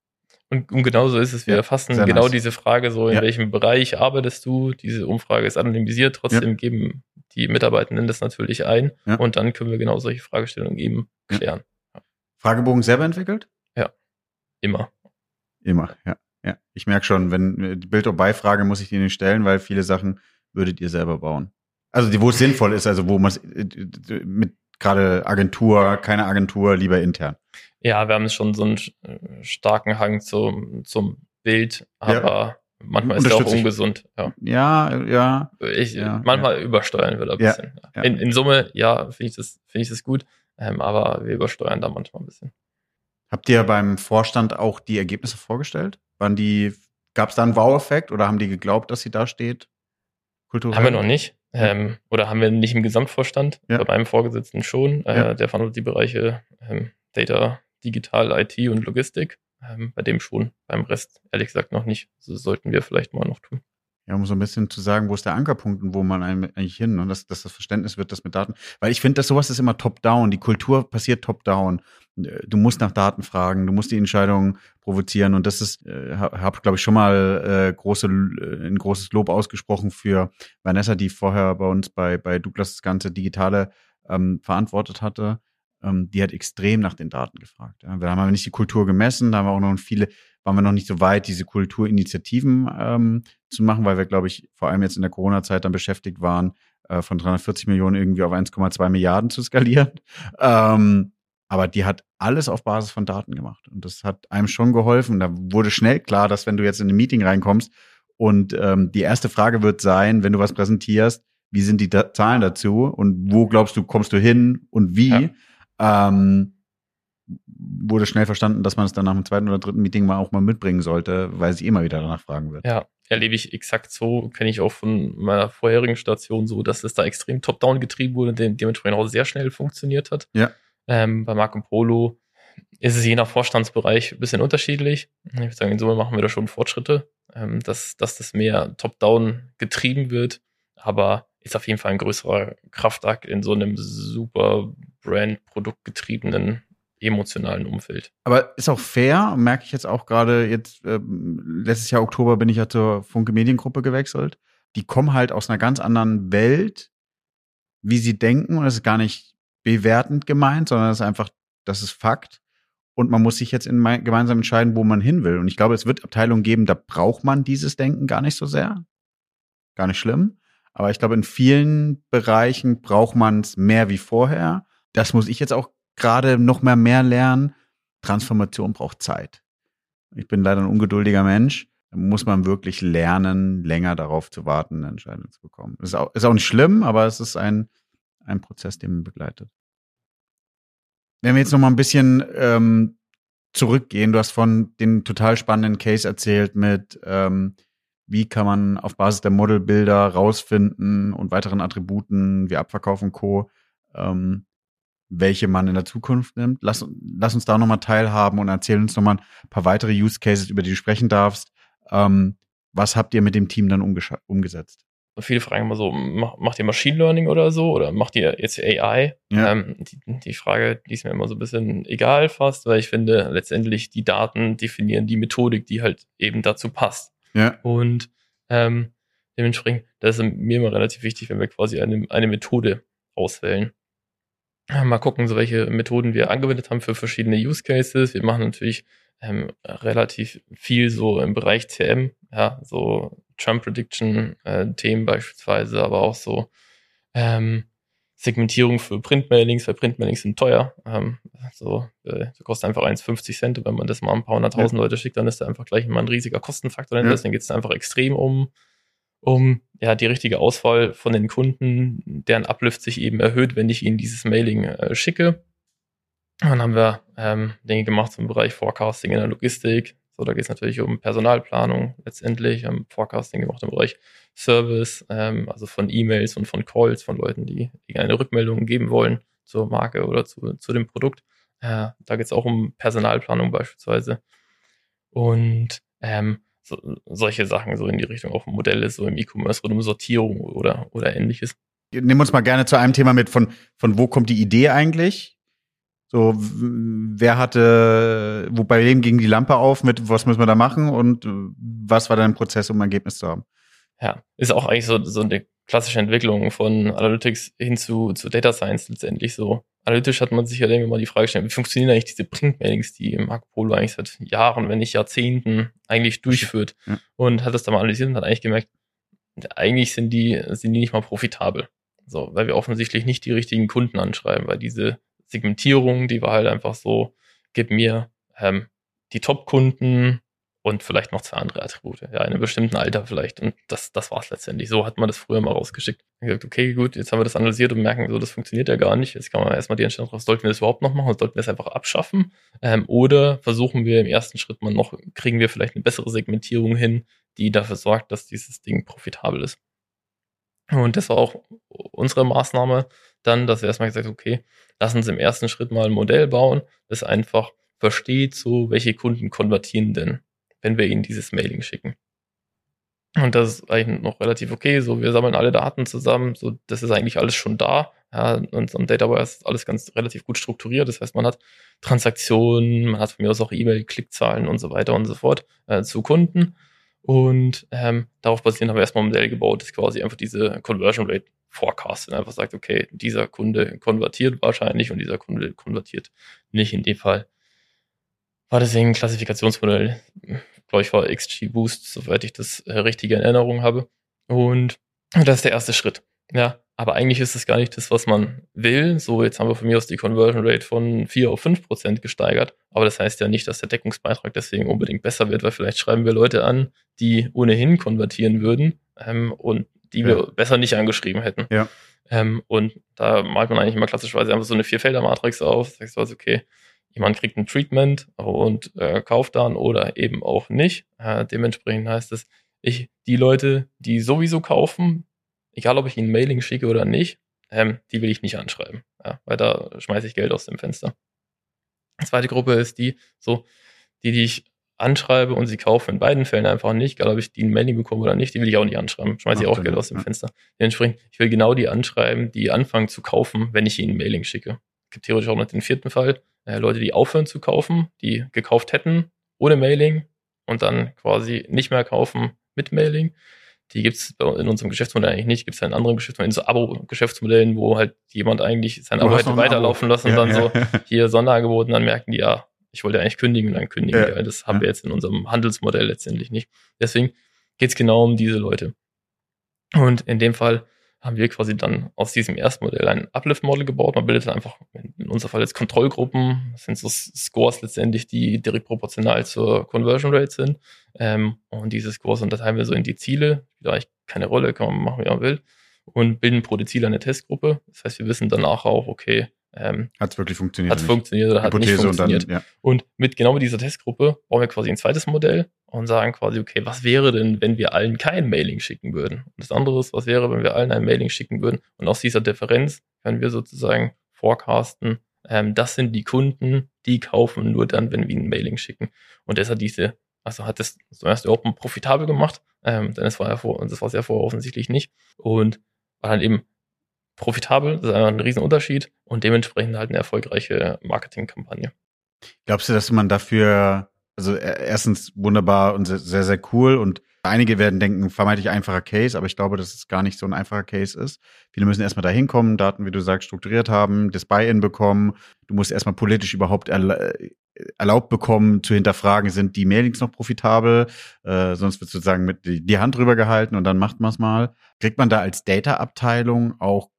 Und, und genau so ist es. Wir Ja, erfassen sehr genau nice. diese Frage so, in Ja. welchem Bereich arbeitest du? Diese Umfrage ist anonymisiert, trotzdem geben die Mitarbeitenden das natürlich ein. Ja. Und dann können wir genau solche Fragestellungen eben Ja. klären. Fragebogen selber entwickelt? Immer. Immer, ja. ja. Ich merke schon, wenn äh, Bild- oder Beifrage muss ich die nicht stellen, weil viele Sachen würdet ihr selber bauen. Also die, wo es sinnvoll ist, also wo man äh, mit gerade Agentur, keine Agentur, lieber intern. Ja, wir haben schon so einen äh, starken Hang zum, zum Bild, Ja. aber manchmal ist er auch ungesund. Ja. Ja, ja. Ich, Ja, manchmal übersteuern wir da ein Ja, bisschen. ja. In, in Summe, ja, finde ich das, finde ich das gut. Ähm, aber wir übersteuern da manchmal ein bisschen. Habt ihr beim Vorstand auch die Ergebnisse vorgestellt? Waren die, gab es da einen Wow-Effekt oder haben die geglaubt, dass sie da steht? Kulturell? Haben wir noch nicht. Ähm, oder haben wir nicht im Gesamtvorstand? Ja. Bei meinem Vorgesetzten schon. Äh, Ja. Der verantwortet die Bereiche ähm, Data, Digital, IT und Logistik. Ähm, bei dem schon. Beim Rest, ehrlich gesagt, noch nicht. Das sollten wir vielleicht mal noch tun. Ja, um so ein bisschen zu sagen, wo ist der Ankerpunkt und wo man eigentlich hin, und dass, dass das Verständnis wird, das mit Daten. Weil ich finde, dass sowas ist immer top-down. Die Kultur passiert top-down. Du musst nach Daten fragen, du musst die Entscheidungen provozieren. Und das ist, äh, habe, glaube ich, schon mal äh, große, äh, ein großes Lob ausgesprochen für Vanessa, die vorher bei uns bei, bei Douglas das ganze Digitale ähm, verantwortet hatte. Ähm, die hat extrem nach den Daten gefragt. Ja. Wir haben nicht die Kultur gemessen, da haben wir auch noch viele, waren wir noch nicht so weit, diese Kulturinitiativen ähm, zu machen, weil wir, glaube ich, vor allem jetzt in der Corona-Zeit dann beschäftigt waren, äh, von 340 Millionen irgendwie auf 1,2 Milliarden zu skalieren. (laughs) Ähm, aber die hat alles auf Basis von Daten gemacht. Und das hat einem schon geholfen. Da wurde schnell klar, dass wenn du jetzt in ein Meeting reinkommst und ähm, die erste Frage wird sein, wenn du was präsentierst, wie sind die da Zahlen dazu und wo glaubst du, kommst du hin und wie? Ähm, wurde schnell verstanden, dass man es dann nach dem zweiten oder dritten Meeting mal auch mal mitbringen sollte, weil sie immer wieder danach fragen wird. Ja, erlebe ich exakt so, kenne ich auch von meiner vorherigen Station so, dass es da extrem top-down getrieben wurde, dem, dementsprechend auch sehr schnell funktioniert hat. Ja. Ähm, bei Marco Polo ist es je nach Vorstandsbereich ein bisschen unterschiedlich. Ich würde sagen, in Summe machen wir da schon Fortschritte, ähm, dass, dass das mehr top-down getrieben wird, aber ist auf jeden Fall ein größerer Kraftakt in so einem super Brand-Produktgetriebenen emotionalen Umfeld. Aber ist auch fair, merke ich jetzt auch gerade jetzt, ähm, letztes Jahr Oktober bin ich ja zur Funke Mediengruppe gewechselt. Die kommen halt aus einer ganz anderen Welt, wie sie denken. Und das ist gar nicht bewertend gemeint, sondern das ist einfach, das ist Fakt. Und man muss sich jetzt in mein, gemeinsam entscheiden, wo man hin will. Und ich glaube, es wird Abteilungen geben, da braucht man dieses Denken gar nicht so sehr. Gar nicht schlimm. Aber ich glaube, in vielen Bereichen braucht man es mehr wie vorher. Das muss ich jetzt auch gerade noch mehr mehr lernen. Transformation braucht Zeit. Ich bin leider ein ungeduldiger Mensch. Da muss man wirklich lernen, länger darauf zu warten, eine Entscheidung zu bekommen. Ist auch, ist auch nicht schlimm, aber es ist ein, ein Prozess, den man begleitet. Wenn wir jetzt noch mal ein bisschen ähm, zurückgehen, du hast von den total spannenden Case erzählt mit, ähm, wie kann man auf Basis der Modelbilder rausfinden und weiteren Attributen wie Abverkauf und Co., ähm, welche man in der Zukunft nimmt. Lass, lass uns da nochmal teilhaben und erzähl uns nochmal ein paar weitere Use Cases, über die du sprechen darfst. Ähm, was habt ihr mit dem Team dann umgesetzt? Viele fragen immer so, mach, macht ihr Machine Learning oder so oder macht ihr jetzt AI? Ja. Ähm, die, die Frage, die ist mir immer so ein bisschen egal fast, weil ich finde, letztendlich die Daten definieren die Methodik, die halt eben dazu passt. Ja. Und ähm, dementsprechend, das ist mir immer relativ wichtig, wenn wir quasi eine, eine Methode auswählen. Mal gucken, so welche Methoden wir angewendet haben für verschiedene Use Cases. Wir machen natürlich ähm, relativ viel so im Bereich CM, ja, so Trump Prediction äh, Themen beispielsweise, aber auch so ähm, Segmentierung für Printmailings, weil Printmailings sind teuer. Ähm, so, äh, das kostet einfach 1,50 Cent. Und wenn man das mal ein paar hunderttausend ja. Leute schickt, dann ist da einfach gleich mal ein riesiger Kostenfaktor. Ja. Deswegen geht es einfach extrem um, um ja, die richtige Auswahl von den Kunden, deren Uplift sich eben erhöht, wenn ich ihnen dieses Mailing äh, schicke. Dann haben wir ähm, Dinge gemacht zum Bereich Forecasting in der Logistik. So, da geht es natürlich um Personalplanung letztendlich. Wir haben Forecasting gemacht im Bereich Service, ähm, also von E-Mails und von Calls von Leuten, die irgendeine Rückmeldung geben wollen zur Marke oder zu, zu dem Produkt. Äh, da geht es auch um Personalplanung beispielsweise. Und ähm, so, solche Sachen so in die Richtung auch Modelle, so im E-Commerce rund um Sortierung oder, oder ähnliches. Nimm uns mal gerne zu einem Thema mit, von, von wo kommt die Idee eigentlich? So, wer hatte, wo bei wem ging die Lampe auf mit, was müssen wir da machen und was war dein Prozess, um ein Ergebnis zu haben? Ja, ist auch eigentlich so, so eine klassische Entwicklung von Analytics hin zu, zu Data Science letztendlich so. Analytisch hat man sich ja irgendwann mal die Frage gestellt, wie funktionieren eigentlich diese Printmailings, die Marco Polo eigentlich seit Jahren, wenn nicht Jahrzehnten eigentlich durchführt ja. und hat das dann mal analysiert und hat eigentlich gemerkt, eigentlich sind die, sind die nicht mal profitabel. So, weil wir offensichtlich nicht die richtigen Kunden anschreiben, weil diese Segmentierung, die war halt einfach so, gib mir ähm, die Top-Kunden und vielleicht noch zwei andere Attribute, ja, in einem bestimmten Alter vielleicht. Und das, das war es letztendlich. So hat man das früher mal rausgeschickt. Ich gesagt, okay, gut, jetzt haben wir das analysiert und merken, so, das funktioniert ja gar nicht. Jetzt kann man erstmal die Entscheidung drauf, sollten wir das überhaupt noch machen sollten wir es einfach abschaffen? Ähm, oder versuchen wir im ersten Schritt mal noch, kriegen wir vielleicht eine bessere Segmentierung hin, die dafür sorgt, dass dieses Ding profitabel ist. Und das war auch unsere Maßnahme dann, dass wir erstmal gesagt okay, lass uns im ersten Schritt mal ein Modell bauen, das einfach versteht, so welche Kunden konvertieren denn, wenn wir ihnen dieses Mailing schicken. Und das ist eigentlich noch relativ okay. So, wir sammeln alle Daten zusammen. So, das ist eigentlich alles schon da. Ja, und ein Database ist alles ganz relativ gut strukturiert. Das heißt, man hat Transaktionen, man hat von mir aus auch E-Mail-Klickzahlen und so weiter und so fort äh, zu Kunden. Und ähm, darauf basierend haben wir erstmal ein Modell gebaut, das quasi einfach diese Conversion Rate forecastet und einfach sagt, okay, dieser Kunde konvertiert wahrscheinlich und dieser Kunde konvertiert nicht. In dem Fall war deswegen ein Klassifikationsmodell, glaube ich, war XG Boost, soweit ich das äh, richtige in Erinnerung habe. Und das ist der erste Schritt. Ja, aber eigentlich ist es gar nicht das, was man will. So, jetzt haben wir von mir aus die Conversion Rate von 4 auf 5 Prozent gesteigert. Aber das heißt ja nicht, dass der Deckungsbeitrag deswegen unbedingt besser wird, weil vielleicht schreiben wir Leute an, die ohnehin konvertieren würden ähm, und die ja. wir besser nicht angeschrieben hätten. Ja. Ähm, und da malt man eigentlich immer klassischerweise einfach so eine Vierfelder-Matrix auf. Sagst du also, okay, jemand kriegt ein Treatment und äh, kauft dann oder eben auch nicht. Äh, dementsprechend heißt es, ich, die Leute, die sowieso kaufen, egal ob ich ihnen Mailing schicke oder nicht, ähm, die will ich nicht anschreiben, ja, weil da schmeiße ich Geld aus dem Fenster. Die zweite Gruppe ist die, so, die, die ich anschreibe und sie kaufen in beiden Fällen einfach nicht, egal ob ich die ein Mailing bekomme oder nicht, die will ich auch nicht anschreiben, schmeiße ich auch Geld aus dem. Fenster. Dementsprechend, ich will genau die anschreiben, die anfangen zu kaufen, wenn ich ihnen ein Mailing schicke. Es gibt theoretisch auch noch den vierten Fall, äh, Leute, die aufhören zu kaufen, die gekauft hätten ohne Mailing und dann quasi nicht mehr kaufen mit Mailing. Die gibt es in unserem Geschäftsmodell eigentlich nicht. Gibt es in anderen Geschäftsmodellen, in so Abo-Geschäftsmodellen, wo halt jemand eigentlich seine du Arbeit weiterlaufen lassen und ja, dann ja. so (laughs) hier Sonderangeboten, dann merken die, ja, ich wollte eigentlich kündigen und dann kündigen ja. die. Das haben wir jetzt in unserem Handelsmodell letztendlich nicht. Deswegen geht es genau um diese Leute. Und in dem Fall haben wir quasi dann aus diesem ersten Modell ein Uplift-Model gebaut. Man bildet dann einfach, in unserem Fall jetzt Kontrollgruppen, das sind so Scores letztendlich, die direkt proportional zur Conversion Rate sind. Ähm, und diese Scores unterteilen wir so in die Ziele, spielt eigentlich keine Rolle, kann man machen, wie man will. Und bilden pro Ziel eine Testgruppe. Das heißt, wir wissen danach auch, okay, ähm, hat es wirklich funktioniert? Hat es funktioniert oder hat nicht funktioniert? Und, dann, ja. und mit genau mit dieser Testgruppe bauen wir quasi ein zweites Modell und sagen quasi, okay, was wäre denn, wenn wir allen kein Mailing schicken würden? Und das andere ist, was wäre, wenn wir allen ein Mailing schicken würden? Und aus dieser Differenz können wir sozusagen forecasten, ähm, das sind die Kunden, die kaufen nur dann, wenn wir ein Mailing schicken. Und deshalb diese, also hat das zuerst überhaupt profitabel gemacht, ähm, denn es war ja vor, das war sehr vorher offensichtlich nicht. Und war dann eben profitabel, das ist einfach ein Riesenunterschied und dementsprechend halt eine erfolgreiche Marketingkampagne. Glaubst du, dass man dafür, also erstens wunderbar und sehr, sehr cool und einige werden denken, vermeintlich einfacher Case, aber ich glaube, dass es gar nicht so ein einfacher Case ist. Viele müssen erstmal dahin kommen, Daten, wie du sagst, strukturiert haben, das Buy-in bekommen. Du musst erstmal politisch überhaupt erlaubt bekommen, zu hinterfragen, sind die Mailings noch profitabel? Äh, sonst wird sozusagen mit die Hand drüber gehalten und dann macht man es mal. Kriegt man da als Data-Abteilung auch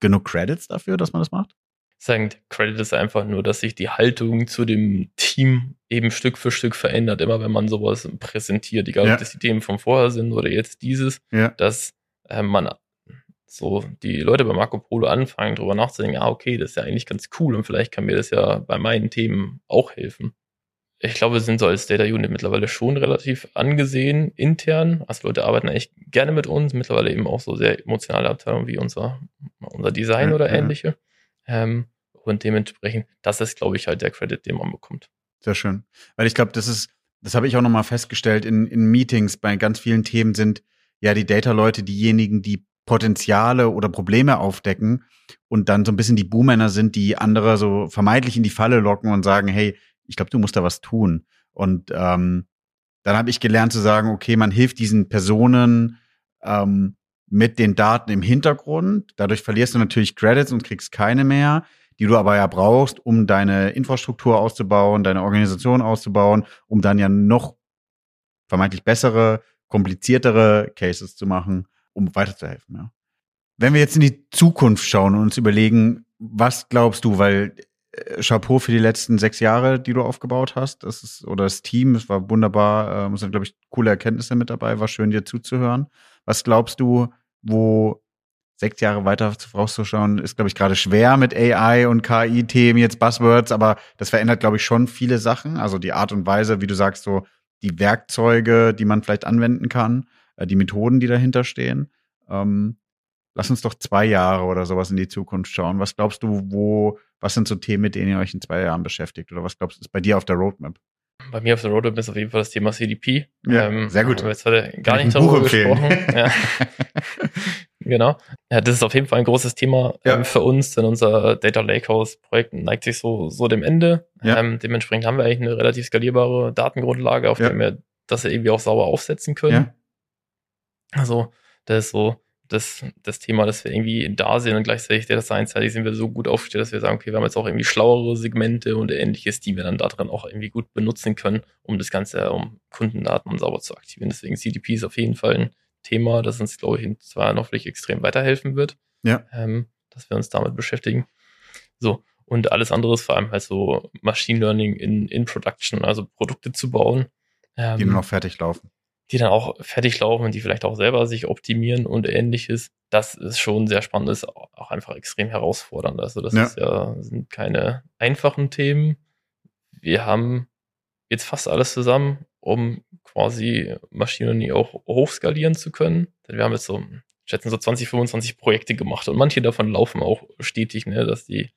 genug Credits dafür, dass man das macht? Sagen, Credit ist einfach nur, dass sich die Haltung zu dem Team eben Stück für Stück verändert. Immer wenn man sowas präsentiert, egal ja. ob das die Themen von vorher sind oder jetzt dieses, ja. dass äh, man so die Leute bei Marco Polo anfangen, darüber nachzudenken, ah, okay, das ist ja eigentlich ganz cool und vielleicht kann mir das ja bei meinen Themen auch helfen ich glaube, wir sind so als Data Unit mittlerweile schon relativ angesehen intern. Also Leute arbeiten echt gerne mit uns, mittlerweile eben auch so sehr emotionale Abteilungen wie unser, unser Design ja, oder ähnliche. Ähm, und dementsprechend, das ist, glaube ich, halt der Credit, den man bekommt. Sehr schön. Weil ich glaube, das ist, das habe ich auch nochmal festgestellt, in, in Meetings bei ganz vielen Themen sind ja die Data-Leute diejenigen, die Potenziale oder Probleme aufdecken und dann so ein bisschen die Buhmänner sind, die andere so vermeintlich in die Falle locken und sagen, hey, ich glaube, du musst da was tun. Und ähm, dann habe ich gelernt zu sagen, okay, man hilft diesen Personen ähm, mit den Daten im Hintergrund. Dadurch verlierst du natürlich Credits und kriegst keine mehr, die du aber ja brauchst, um deine Infrastruktur auszubauen, deine Organisation auszubauen, um dann ja noch vermeintlich bessere, kompliziertere Cases zu machen, um weiterzuhelfen. Ja. Wenn wir jetzt in die Zukunft schauen und uns überlegen, was glaubst du, weil äh, Chapeau für die letzten sechs Jahre, die du aufgebaut hast, das ist, oder das Team, es war wunderbar, äh, es sind, glaube ich, coole Erkenntnisse mit dabei, war schön, dir zuzuhören. Was glaubst du, wo sechs Jahre weiter vorauszuschauen, ist, glaube ich, gerade schwer mit AI und KI-Themen, jetzt Buzzwords, aber das verändert, glaube ich, schon viele Sachen. Also die Art und Weise, wie du sagst, so die Werkzeuge, die man vielleicht anwenden kann, äh, die Methoden, die dahinter stehen. Ähm, lass uns doch zwei Jahre oder sowas in die Zukunft schauen. Was glaubst du, wo, was sind so Themen, mit denen ihr euch in zwei Jahren beschäftigt? Oder was glaubst du, ist bei dir auf der Roadmap? Bei mir auf der Roadmap ist auf jeden Fall das Thema CDP. Ja, ähm, sehr gut. Jetzt heute gar nicht darüber gesprochen. (laughs) Ja. genau. Ja, das ist auf jeden Fall ein großes Thema ja. ähm, für uns, denn unser Data Lakehouse Projekt neigt sich so, so dem Ende. Ja. Ähm, dementsprechend haben wir eigentlich eine relativ skalierbare Datengrundlage, auf der wir das irgendwie auch sauber aufsetzen können. Also, das ist so das, das Thema, dass wir irgendwie da sind und gleichzeitig Data Science-seitig sind wir so gut aufgestellt, dass wir sagen, okay, wir haben jetzt auch irgendwie schlauere Segmente und ähnliches, die wir dann da drin auch irgendwie gut benutzen können, um das Ganze, um Kundendaten sauber zu aktivieren. Deswegen CDP ist auf jeden Fall ein Thema, das uns, glaube ich, in zwei Jahren hoffentlich extrem weiterhelfen wird. Ja. Ähm, dass wir uns damit beschäftigen. So. Und alles andere ist vor allem halt so Machine Learning in, in Production, also Produkte zu bauen. Ähm, die nur noch fertig laufen die dann auch fertig laufen, die vielleicht auch selber sich optimieren und ähnliches. Das ist schon sehr spannend, ist auch einfach extrem herausfordernd. Also das ja. ist ja, sind keine einfachen Themen. Wir haben jetzt fast alles zusammen, um quasi Maschinen auch hochskalieren zu können. Denn wir haben jetzt so, schätzen so 20, 25 Projekte gemacht und manche davon laufen auch stetig, ne, dass die,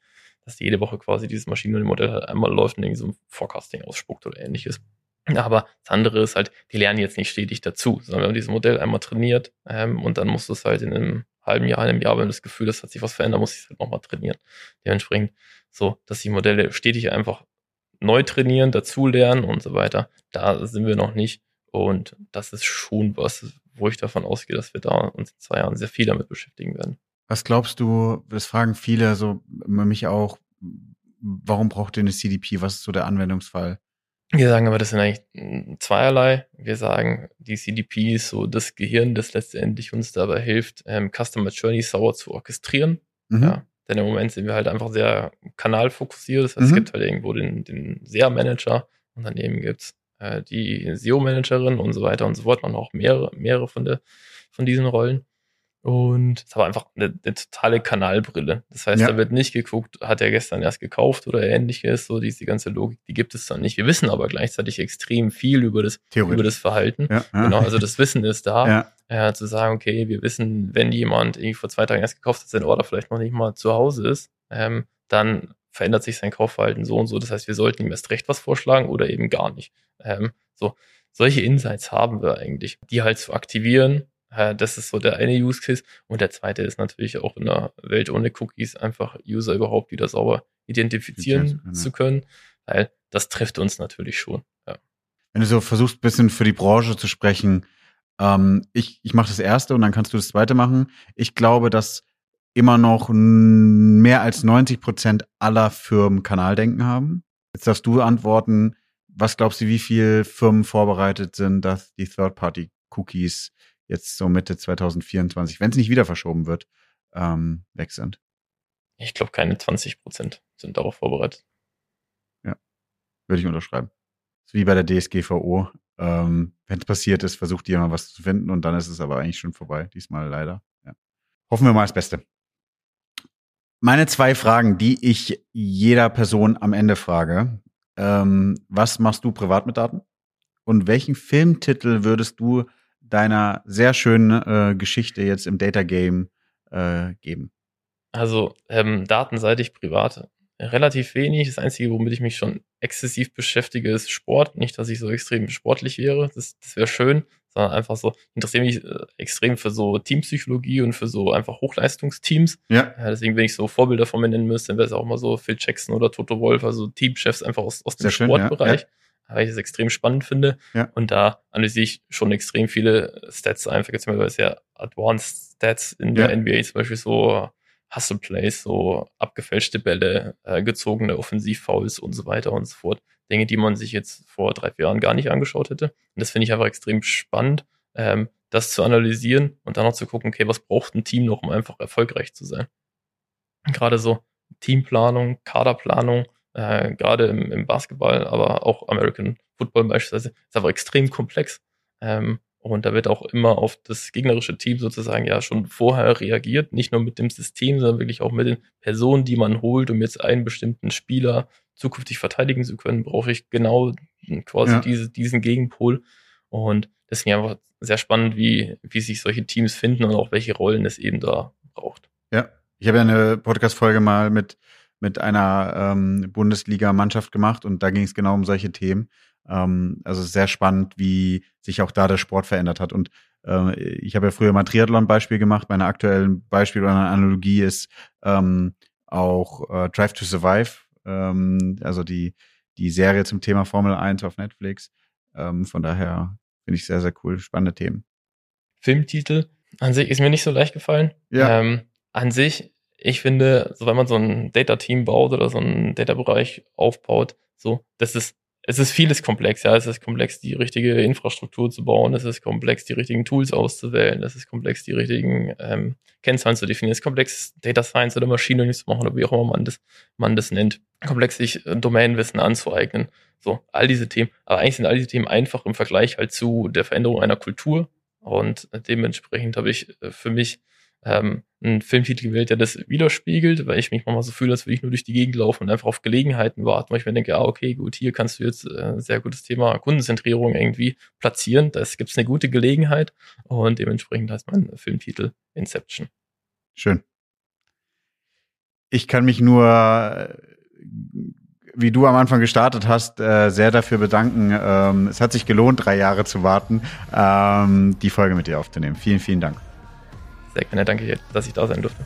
dass die jede Woche quasi dieses Maschinenmodell halt einmal läuft und irgendwie so ein Forecasting ausspuckt oder ähnliches. Aber das andere ist halt, die lernen jetzt nicht stetig dazu, sondern wir haben dieses Modell einmal trainiert ähm, und dann musst du es halt in einem halben Jahr, einem Jahr, wenn du das Gefühl hast, hat sich was verändert, muss ich es halt nochmal trainieren. Dementsprechend so, dass die Modelle stetig einfach neu trainieren, dazu lernen und so weiter. Da sind wir noch nicht. Und das ist schon was, wo ich davon ausgehe, dass wir da uns in zwei Jahren sehr viel damit beschäftigen werden. Was glaubst du, das fragen viele, so mich auch, warum braucht ihr eine CDP? Was ist so der Anwendungsfall? Wir sagen aber, das sind eigentlich zweierlei. Wir sagen, die CDP ist so das Gehirn, das letztendlich uns dabei hilft, ähm, Customer Journey sauer zu orchestrieren. Mhm. Ja, denn im Moment sind wir halt einfach sehr kanalfokussiert. Das heißt, mhm. es gibt halt irgendwo den, den SEA-Manager und daneben gibt's äh, die SEO-Managerin und so weiter und so fort. Man auch mehrere, mehrere von, der, von diesen Rollen. Und es war einfach eine, eine, totale Kanalbrille. Das heißt, ja. da wird nicht geguckt, hat er gestern erst gekauft oder ähnliches. So diese ganze Logik, die gibt es dann nicht. Wir wissen aber gleichzeitig extrem viel über das, über das Verhalten. Ja. Genau, also das Wissen ist da. (laughs) Ja. Äh, zu sagen, okay, wir wissen, wenn jemand irgendwie vor zwei Tagen erst gekauft hat, sein Order vielleicht noch nicht mal zu Hause ist, ähm, dann verändert sich sein Kaufverhalten so und so. Das heißt, wir sollten ihm erst recht was vorschlagen oder eben gar nicht. Ähm, so, solche Insights haben wir eigentlich, die halt zu aktivieren das ist so der eine Use Case. Und der zweite ist natürlich auch in einer Welt ohne Cookies einfach User überhaupt wieder sauber identifizieren ja. zu können, weil das trifft uns natürlich schon. Ja. Wenn du so versuchst, bisschen für die Branche zu sprechen, ähm, ich, ich mache das erste und dann kannst du das zweite machen. Ich glaube, dass immer noch mehr als 90 Prozent aller Firmen Kanaldenken haben. Jetzt darfst du antworten, was glaubst du, wie viele Firmen vorbereitet sind, dass die Third-Party-Cookies jetzt so Mitte 2024, wenn es nicht wieder verschoben wird, ähm, weg sind. Ich glaube, keine 20 Prozent sind darauf vorbereitet. Ja, würde ich unterschreiben. wie bei der DSGVO. Ähm, wenn es passiert ist, versucht jemand was zu finden und dann ist es aber eigentlich schon vorbei. Diesmal leider. Ja. Hoffen wir mal das Beste. Meine zwei Fragen, die ich jeder Person am Ende frage. Ähm, was machst du privat mit Daten? Und welchen Filmtitel würdest du deiner sehr schönen äh, Geschichte jetzt im Data Game äh, geben? Also ähm, datenseitig privat relativ wenig. Das Einzige, womit ich mich schon exzessiv beschäftige, ist Sport. Nicht, dass ich so extrem sportlich wäre. Das, das wäre schön. sondern einfach so, interessiere mich äh, extrem für so Teampsychologie und für so einfach Hochleistungsteams. Ja. ja deswegen, wenn ich so Vorbilder von mir nennen müsste, dann wäre es auch mal so Phil Jackson oder Toto Wolf, also Teamchefs einfach aus, aus dem Sehr Sportbereich. Schön, ja, weil ich das extrem spannend finde. Ja. Und da analysiere ich schon extrem viele Stats einfach, jetzt mal sehr Advanced Stats in der Ja. NBA, zum Beispiel so Hustle Plays, so abgefälschte Bälle, äh, gezogene Offensivfouls und so weiter und so fort. Dinge, die man sich jetzt vor drei, vier Jahren gar nicht angeschaut hätte. Und das finde ich einfach extrem spannend, ähm, das zu analysieren und dann noch zu gucken, okay, was braucht ein Team noch, um einfach erfolgreich zu sein. Gerade so Teamplanung, Kaderplanung, äh, gerade im, im Basketball, aber auch American Football beispielsweise, ist aber extrem komplex. Ähm, und da wird auch immer auf das gegnerische Team sozusagen ja schon vorher reagiert, nicht nur mit dem System, sondern wirklich auch mit den Personen, die man holt, um jetzt einen bestimmten Spieler zukünftig verteidigen zu können, brauche ich genau quasi Ja. diese, diesen Gegenpol. Und deswegen einfach sehr spannend, wie, wie sich solche Teams finden und auch welche Rollen es eben da braucht. Ja, ich habe ja eine Podcast-Folge mal mit, mit einer ähm, Bundesliga-Mannschaft gemacht und da ging es genau um solche Themen. Ähm, also sehr spannend, wie sich auch da der Sport verändert hat. Und äh, ich habe ja früher mal Triathlon-Beispiel gemacht. Meine aktuellen Beispiel oder Analogie ist ähm, auch äh, Drive to Survive, ähm, also die, die Serie zum Thema Formel 1 auf Netflix. Ähm, von daher finde ich sehr, sehr cool. Spannende Themen. Filmtitel an sich ist mir nicht so leicht gefallen. Ja. Ähm, an sich, ich finde, so wenn man so ein Data-Team baut oder so einen Data-Bereich aufbaut, so, das ist, es ist vieles komplex, ja. Es ist komplex, die richtige Infrastruktur zu bauen, es ist komplex, die richtigen Tools auszuwählen, es ist komplex, die richtigen ähm, Kennzahlen zu definieren, es ist komplex, Data Science oder Machine Learning zu machen oder wie auch immer man das, man das nennt. Komplex, sich äh, Domainwissen anzueignen. So, all diese Themen. Aber eigentlich sind all diese Themen einfach im Vergleich halt zu der Veränderung einer Kultur. Und dementsprechend habe ich äh, für mich ähm, einen Filmtitel gewählt, der das widerspiegelt, weil ich mich manchmal so fühle, als würde ich nur durch die Gegend laufen und einfach auf Gelegenheiten warten, weil ich mir denke, ah, okay, gut, hier kannst du jetzt äh, sehr gutes Thema Kundenzentrierung irgendwie platzieren. Da gibt es eine gute Gelegenheit und dementsprechend heißt mein Filmtitel Inception. Schön. Ich kann mich nur, wie du am Anfang gestartet hast, äh, sehr dafür bedanken. Ähm, es hat sich gelohnt, drei Jahre zu warten, ähm, die Folge mit dir aufzunehmen. Vielen, vielen Dank. Sehr gerne, danke dass ich da sein durfte.